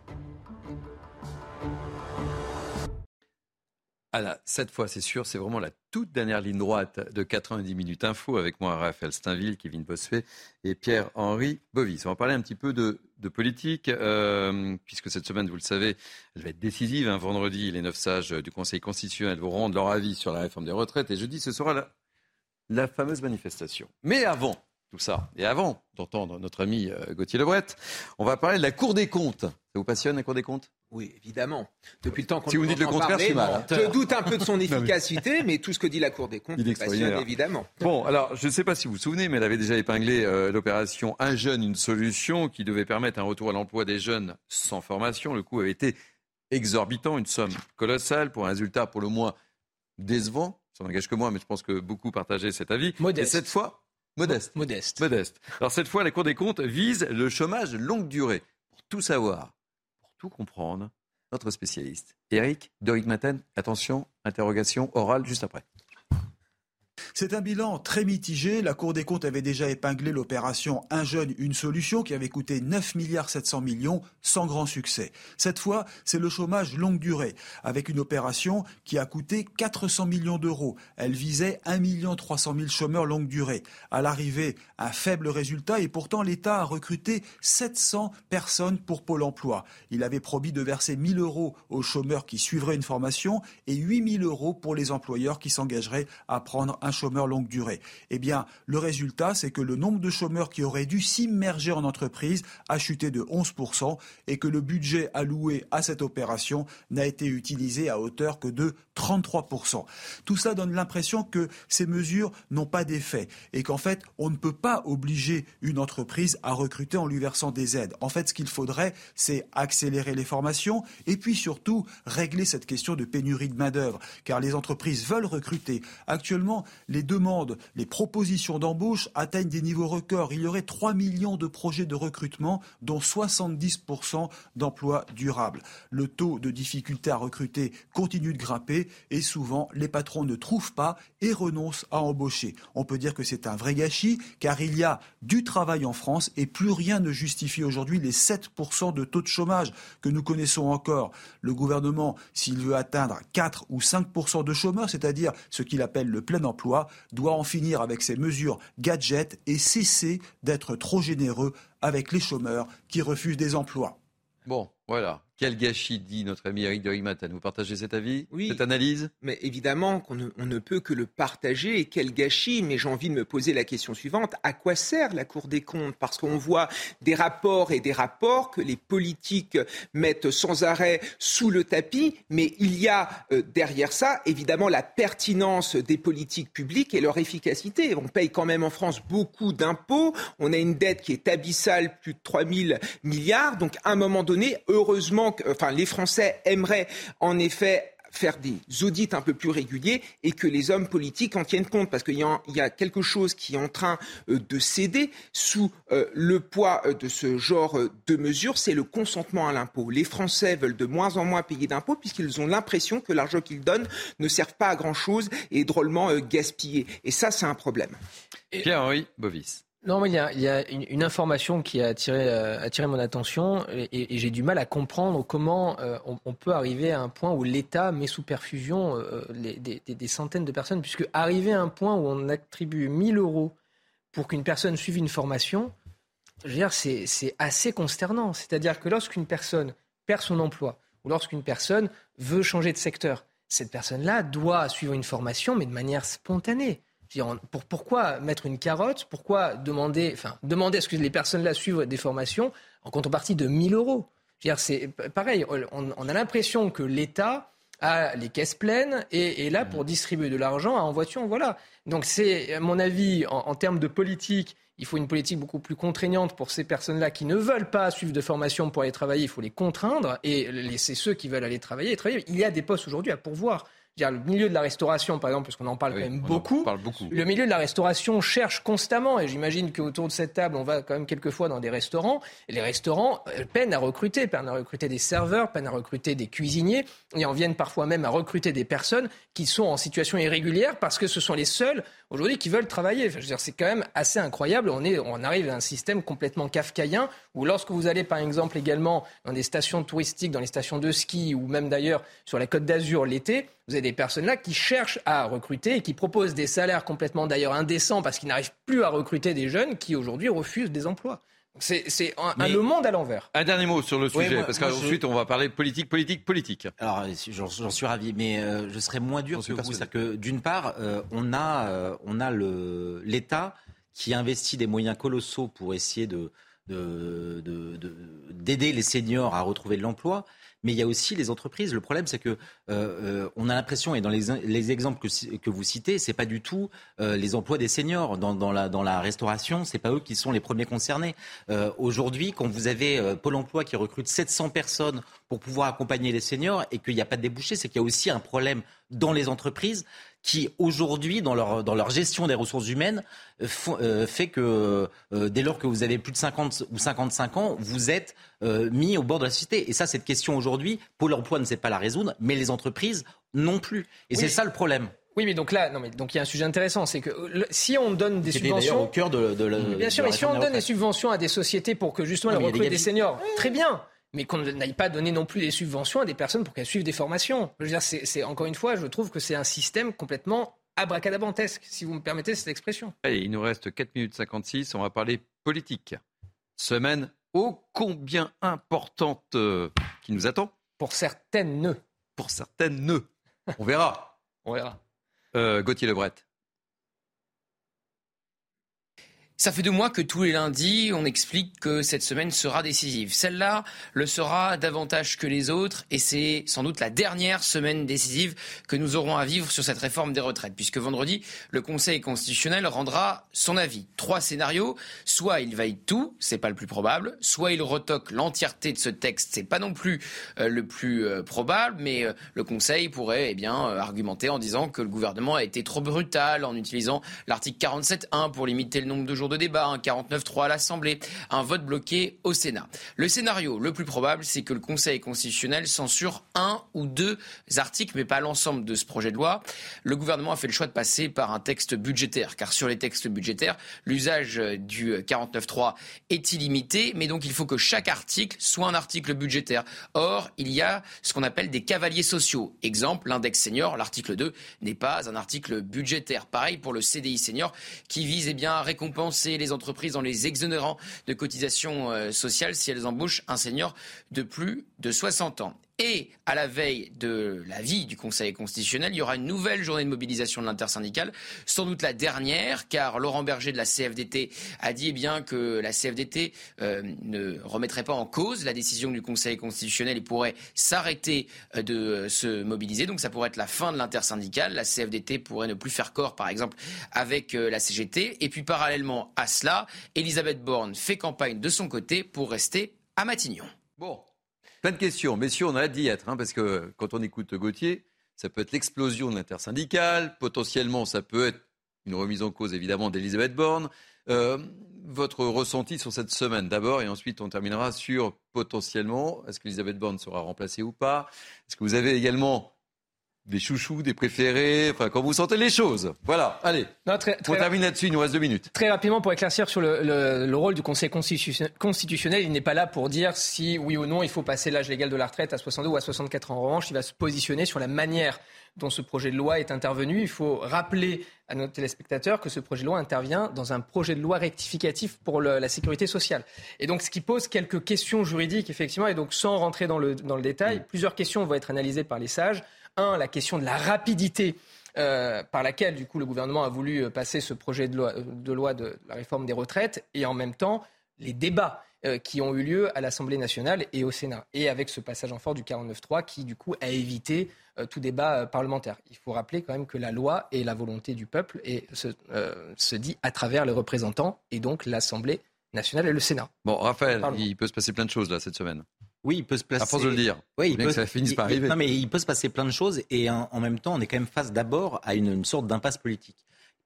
Ah cette fois, c'est sûr, c'est vraiment la toute dernière ligne droite de 90 minutes info avec moi, Raphaël Steinville, Kevin Bossuet et Pierre-Henri Bovis. On va parler un petit peu de, politique, euh, puisque cette semaine, vous le savez, elle va être décisive. Un vendredi, les neuf sages du Conseil constitutionnel vont rendre leur avis sur la réforme des retraites. Et jeudi, ce sera la fameuse manifestation. Mais avant tout ça, et avant d'entendre notre ami euh, Gauthier Lebret, on va parler de la Cour des comptes. Ça vous passionne, la Cour des comptes? Oui, évidemment. Depuis le temps qu'on Si vous dites le contraire, c'est mal. Je doute un peu de son efficacité, mais tout ce que dit la Cour des comptes me passionne évidemment. Bon, alors je ne sais pas si vous vous souvenez, mais elle avait déjà épinglé euh, l'opération Un jeune, une solution qui devait permettre un retour à l'emploi des jeunes sans formation. Le coût avait été exorbitant, une somme colossale pour un résultat pour le moins décevant. Ça n'engage que moi, mais je pense que beaucoup partageaient cet avis. Modeste. Et cette fois, modeste. Modeste. Modeste. Alors cette fois, la Cour des comptes vise le chômage longue durée. Pour tout savoir, tout comprendre, notre spécialiste. Eric, Doric Maten, attention, interrogation orale juste après. C'est un bilan très mitigé. La Cour des comptes avait déjà épinglé l'opération Un jeune, une solution qui avait coûté 9 milliards 700 millions sans grand succès. Cette fois, c'est le chômage longue durée avec une opération qui a coûté 400 millions d'euros. Elle visait 1 million 300 000 chômeurs longue durée. À l'arrivée, un faible résultat et pourtant l'État a recruté 700 personnes pour Pôle emploi. Il avait promis de verser 1000 euros aux chômeurs qui suivraient une formation et 8000 euros pour les employeurs qui s'engageraient à prendre un chômeur longue durée. Eh bien, le résultat, c'est que le nombre de chômeurs qui auraient dû s'immerger en entreprise a chuté de 11% et que le budget alloué à cette opération n'a été utilisé à hauteur que de 33%. Tout cela donne l'impression que ces mesures n'ont pas d'effet et qu'en fait, on ne peut pas obliger une entreprise à recruter en lui versant des aides. En fait, ce qu'il faudrait, c'est accélérer les formations et puis surtout régler cette question de pénurie de main-d'œuvre car les entreprises veulent recruter. Actuellement, les demandes, les propositions d'embauche atteignent des niveaux records. Il y aurait 3 millions de projets de recrutement, dont 70% d'emplois durables. Le taux de difficulté à recruter continue de grimper et souvent les patrons ne trouvent pas et renoncent à embaucher. On peut dire que c'est un vrai gâchis car il y a du travail en France et plus rien ne justifie aujourd'hui les 7% de taux de chômage que nous connaissons encore. Le gouvernement, s'il veut atteindre 4 ou 5% de chômeurs, c'est-à-dire ce qu'il appelle le plein emploi, doit en finir avec ces mesures gadgets et cesser d'être trop généreux avec les chômeurs qui refusent des emplois. Bon, voilà. Quel gâchis, dit notre ami Eric de Rigmatan. Vous partagez cet avis, oui, cette analyse? Mais évidemment qu'on ne, on ne peut que le partager. Et quel gâchis Mais j'ai envie de me poser la question suivante. À quoi sert la Cour des comptes? Parce qu'on voit des rapports et des rapports que les politiques mettent sans arrêt sous le tapis. Mais il y a euh, derrière ça, évidemment, la pertinence des politiques publiques et leur efficacité. On paye quand même en France beaucoup d'impôts. On a une dette qui est abyssale, plus de 3 000 milliards. Donc, à un moment donné, heureusement, enfin, les Français aimeraient en effet faire des audits un peu plus réguliers et que les hommes politiques en tiennent compte parce qu'il y, a quelque chose qui est en train euh, de céder sous euh, le poids euh, de ce genre de mesures, c'est le consentement à l'impôt. Les Français veulent de moins en moins payer d'impôts puisqu'ils ont l'impression que l'argent qu'ils donnent ne sert pas à grand-chose et est drôlement gaspillé. Et ça, c'est un problème. Pierre-Henri Bovis. Non, mais il y a, une, information qui a attiré, euh, mon attention et, j'ai du mal à comprendre comment euh, on, peut arriver à un point où l'État met sous perfusion euh, des, centaines de personnes, puisque arriver à un point où on attribue 1000 euros pour qu'une personne suive une formation, je veux dire, c'est assez consternant. C'est-à-dire que lorsqu'une personne perd son emploi ou lorsqu'une personne veut changer de secteur, cette personne-là doit suivre une formation, mais de manière spontanée. Pour, pourquoi mettre une carotte? Pourquoi demander, enfin, demander à ce que les personnes-là suivent des formations en contrepartie de 1000 euros? C'est pareil, on, a l'impression que l'État a les caisses pleines et est là pour distribuer de l'argent en voiture. Voilà. Donc c'est, à mon avis, en, termes de politique, il faut une politique beaucoup plus contraignante pour ces personnes-là qui ne veulent pas suivre de formation pour aller travailler. Il faut les contraindre et c'est ceux qui veulent aller travailler, travailler. Il y a des postes aujourd'hui à pourvoir dire, le milieu de la restauration, par exemple, parce qu'on en parle quand même beaucoup, parle beaucoup, le milieu de la restauration cherche constamment, et j'imagine qu'autour de cette table, on va quand même quelquefois dans des restaurants, et les restaurants euh, peinent à recruter, peinent à recruter des serveurs, peinent à recruter des cuisiniers, et en viennent parfois même à recruter des personnes qui sont en situation irrégulière parce que ce sont les seuls aujourd'hui qui veulent travailler. Enfin, je veux dire, c'est quand même assez incroyable. On, est, on arrive à un système complètement kafkaïen où lorsque vous allez par exemple également dans des stations touristiques, dans les stations de ski ou même d'ailleurs sur la côte d'Azur l'été, vous avez des personnes là qui cherchent à recruter et qui proposent des salaires complètement d'ailleurs indécents parce qu'ils n'arrivent plus à recruter des jeunes qui aujourd'hui refusent des emplois. C'est le monde à l'envers. Un dernier mot sur le sujet, parce qu'ensuite on va parler politique, politique, politique. Alors j'en suis ravi, mais euh, je serais moins dur que vous. Que d'une part, euh, on a, euh, on a l'État qui investit des moyens colossaux pour essayer de d'aider les seniors à retrouver de l'emploi mais il y a aussi les entreprises. Le problème, c'est que euh, euh, on a l'impression, et dans les, exemples que, vous citez, c'est pas du tout euh, les emplois des seniors dans, la, dans la restauration. C'est pas eux qui sont les premiers concernés. Aujourd'hui, quand vous avez Pôle Emploi qui recrute 700 personnes pour pouvoir accompagner les seniors et qu'il n'y a pas de débouché, c'est qu'il y a aussi un problème dans les entreprises qui aujourd'hui, dans leur, dans leur gestion des ressources humaines, euh, fait que euh, dès lors que vous avez plus de 50 ou 55 ans, vous êtes euh, mis au bord de la société. Et ça, cette question aujourd'hui, Pôle emploi ne sait pas la résoudre, mais les entreprises non plus. Et c'est ça le problème. Oui, mais donc là, non, mais donc il y a un sujet intéressant, c'est que si on donne des subventions, au cœur de, de, bien sûr, mais si on donne des subventions à des sociétés pour que justement elles recrutent des seniors, très bien mais qu'on n'aille pas donner non plus des subventions à des personnes pour qu'elles suivent des formations. Je veux dire, c'est, encore une fois, je trouve que c'est un système complètement abracadabantesque, si vous me permettez cette expression. Allez, il nous reste 4 minutes 56, on va parler politique. Semaine ô combien importante euh, qui nous attend. Pour certaines nœuds. Pour certaines nœuds. On verra. on verra. Euh, Gauthier Lebret. Ça fait deux mois que tous les lundis, on explique que cette semaine sera décisive. Celle-là le sera davantage que les autres et c'est sans doute la dernière semaine décisive que nous aurons à vivre sur cette réforme des retraites puisque vendredi, le Conseil constitutionnel rendra son avis. Trois scénarios. Soit il valide tout, c'est pas le plus probable. Soit il retoque l'entièreté de ce texte, c'est pas non plus euh, le plus euh, probable, mais euh, le Conseil pourrait eh bien argumenter en disant que le gouvernement a été trop brutal en utilisant l'article 47.1 pour limiter le nombre de jours de débat, un 49-3 à l'Assemblée, un vote bloqué au Sénat. Le scénario le plus probable, c'est que le Conseil constitutionnel censure un ou deux articles, mais pas l'ensemble de ce projet de loi. Le gouvernement a fait le choix de passer par un texte budgétaire, car sur les textes budgétaires, l'usage du 49-3 est illimité, mais donc il faut que chaque article soit un article budgétaire. Or, il y a ce qu'on appelle des cavaliers sociaux. Exemple, l'index senior, l'article 2, n'est pas un article budgétaire. Pareil pour le CDI senior, qui vise eh bien, à récompenser les entreprises en les exonérant de cotisations euh, sociales si elles embauchent un senior de plus de 60 ans. Et à la veille de l'avis du Conseil constitutionnel, il y aura une nouvelle journée de mobilisation de l'intersyndicale, sans doute la dernière, car Laurent Berger de la CFDT a dit eh bien que la CFDT euh, ne remettrait pas en cause la décision du Conseil constitutionnel et pourrait s'arrêter euh, de se mobiliser. Donc ça pourrait être la fin de l'intersyndicale. La CFDT pourrait ne plus faire corps, par exemple, avec euh, la CGT. Et puis parallèlement à cela, Elisabeth Borne fait campagne de son côté pour rester à Matignon. Bon, Plein de questions. Messieurs, on a hâte d'y être, hein, parce que quand on écoute Gauthier, ça peut être l'explosion de l'intersyndicale, potentiellement ça peut être une remise en cause évidemment d'Elisabeth Borne. Euh, votre ressenti sur cette semaine d'abord, et ensuite on terminera sur potentiellement, est-ce qu'Elisabeth Borne sera remplacée ou pas? Est-ce que vous avez également des chouchous, des préférés, enfin quand vous sentez les choses. Voilà, allez. on termine là-dessus, il nous reste deux minutes. Très rapidement pour éclaircir sur le, rôle du Conseil constitutionnel, il n'est pas là pour dire si oui ou non il faut passer l'âge légal de la retraite à 62 ou à 64 ans. En revanche, il va se positionner sur la manière dont ce projet de loi est intervenu. Il faut rappeler à nos téléspectateurs que ce projet de loi intervient dans un projet de loi rectificatif pour la sécurité sociale. Et donc, ce qui pose quelques questions juridiques, effectivement, et donc sans rentrer dans le, dans le détail, plusieurs questions vont être analysées par les sages un, la question de la rapidité euh, par laquelle, du coup, le gouvernement a voulu euh, passer ce projet de loi, de la réforme des retraites, et en même temps, les débats euh, qui ont eu lieu à l'Assemblée nationale et au Sénat, et avec ce passage en force du 49.3 qui, du coup, a évité tout débat parlementaire. Il faut rappeler quand même que la loi est la volonté du peuple et se, se dit à travers les représentants, et donc l'Assemblée nationale et le Sénat. Bon, Raphaël, il peut se passer plein de choses là cette semaine. Oui, il peut se placer. À force de le dire. Oui, il peut... que ça finisse par arriver. Non, mais il peut se passer plein de choses et en, même temps, on est quand même face d'abord à une, sorte d'impasse politique.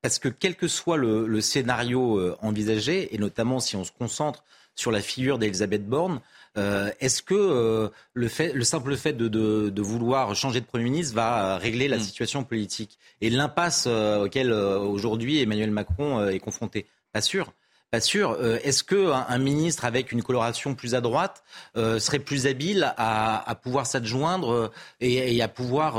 Parce que quel que soit le, scénario euh, envisagé, et notamment si on se concentre sur la figure d'Elisabeth Borne, euh, est-ce que euh, le, fait, le simple fait de, vouloir changer de Premier ministre va régler la mm. situation politique Et l'impasse auquel aujourd'hui Emmanuel Macron est confronté? Pas sûr. Pas sûr. Euh, est-ce que un, ministre avec une coloration plus à droite euh, serait plus habile à, pouvoir s'adjoindre euh, et, à pouvoir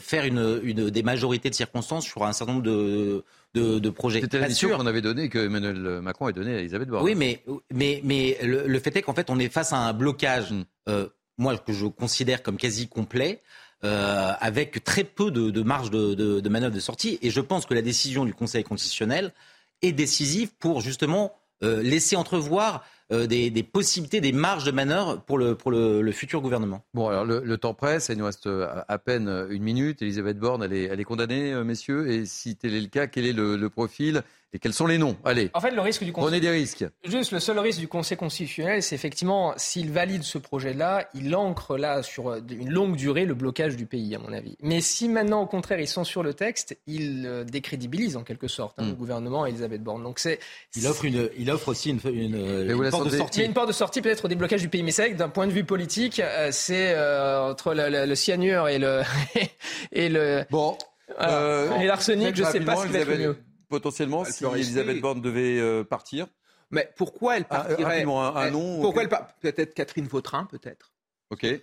faire une, des majorités de circonstances sur un certain nombre de, de, projets? C'était la mission qu'on avait donnée, que Emmanuel Macron a donnée à Elisabeth Borne. Oui, mais, mais, mais le, fait est qu'en fait, on est face à un blocage, mm. moi, que je considère comme quasi complet. avec très peu de, de marge de, de manœuvre de sortie. Et je pense que la décision du Conseil constitutionnel est décisive pour justement euh, laisser entrevoir euh, des, possibilités, des marges de manœuvre pour le, pour le, futur gouvernement. Bon, alors le, temps presse, il nous reste à, peine une minute. Elisabeth Borne, elle est, elle est condamnée, euh, messieurs. Et si tel est le cas, quel est le profil et quels sont les noms? Allez. En fait, le risque du Conseil. Prenez des risques. Juste, le seul risque du Conseil constitutionnel, c'est effectivement, s'il valide ce projet-là, il ancre là sur une longue durée le blocage du pays, à mon avis. Mais si maintenant, au contraire, ils sont sur le texte, il euh, décrédibilise en quelque sorte hein, le hmm. gouvernement et Elisabeth Borne. Donc c'est. Il offre une, il offre aussi une, une, porte de sortie. Il y a une porte de sortie peut-être au déblocage du pays. Mais c'est vrai que d'un point de vue politique, euh, c'est euh, entre le, cyanure et le et le. Bon. et l'arsenic, je ne sais pas ce qui va être mieux potentiellement si Elisabeth Borne devait euh, partir Mais pourquoi elle ah, partirait un, nom Pourquoi elle Peut-être Catherine Vautrin, peut-être. Ok.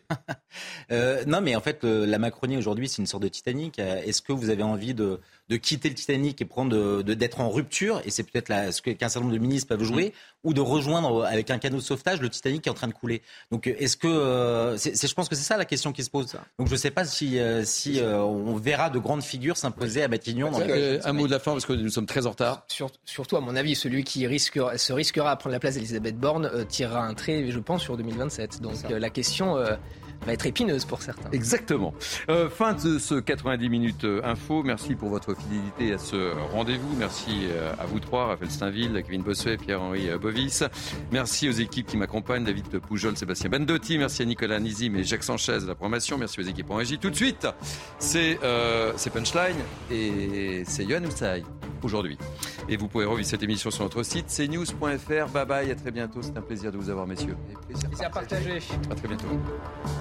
Euh, non, mais en fait, la Macronie aujourd'hui, c'est une sorte de Titanic. Euh, est-ce que vous avez envie de, de quitter le Titanic et prendre d'être en rupture Et c'est peut-être ce qu'un certain nombre de ministres peuvent jouer, mm. ou de rejoindre avec un canot de sauvetage le Titanic qui est en train de couler. Donc, est-ce que c'est, je pense que c'est ça la question qui se pose. Donc, je ne sais pas si, si on verra de grandes figures s'imposer à Matignon. un mot de la fin parce que nous sommes très en retard. surtout, à mon avis, celui qui risquera, se risquera à prendre la place d'Elisabeth Borne tirera un trait, je pense, sur 2027. Donc, la question euh, va être épineuse pour certains. Exactement. Euh, fin de ce 90 minutes euh, info. Merci pour votre fidélité à ce rendez-vous. Merci à vous trois, Raphaël Steinville, Kevin Bossuet, Pierre-Henri Bovis. Merci aux équipes qui m'accompagnent, David Poujol, Sébastien Bendotti. Merci à Nicolas Nizim et Jacques Sanchez de la programmation. Merci aux équipes en régie. Tout de suite, c'est Punchline et c'est Yohann Oussaï aujourd'hui. Et vous pouvez revivre cette émission sur notre site cnews.fr. Bye bye, à très bientôt. C'est un plaisir de vous avoir, messieurs. plaisir, plaisir à partager. À très bientôt.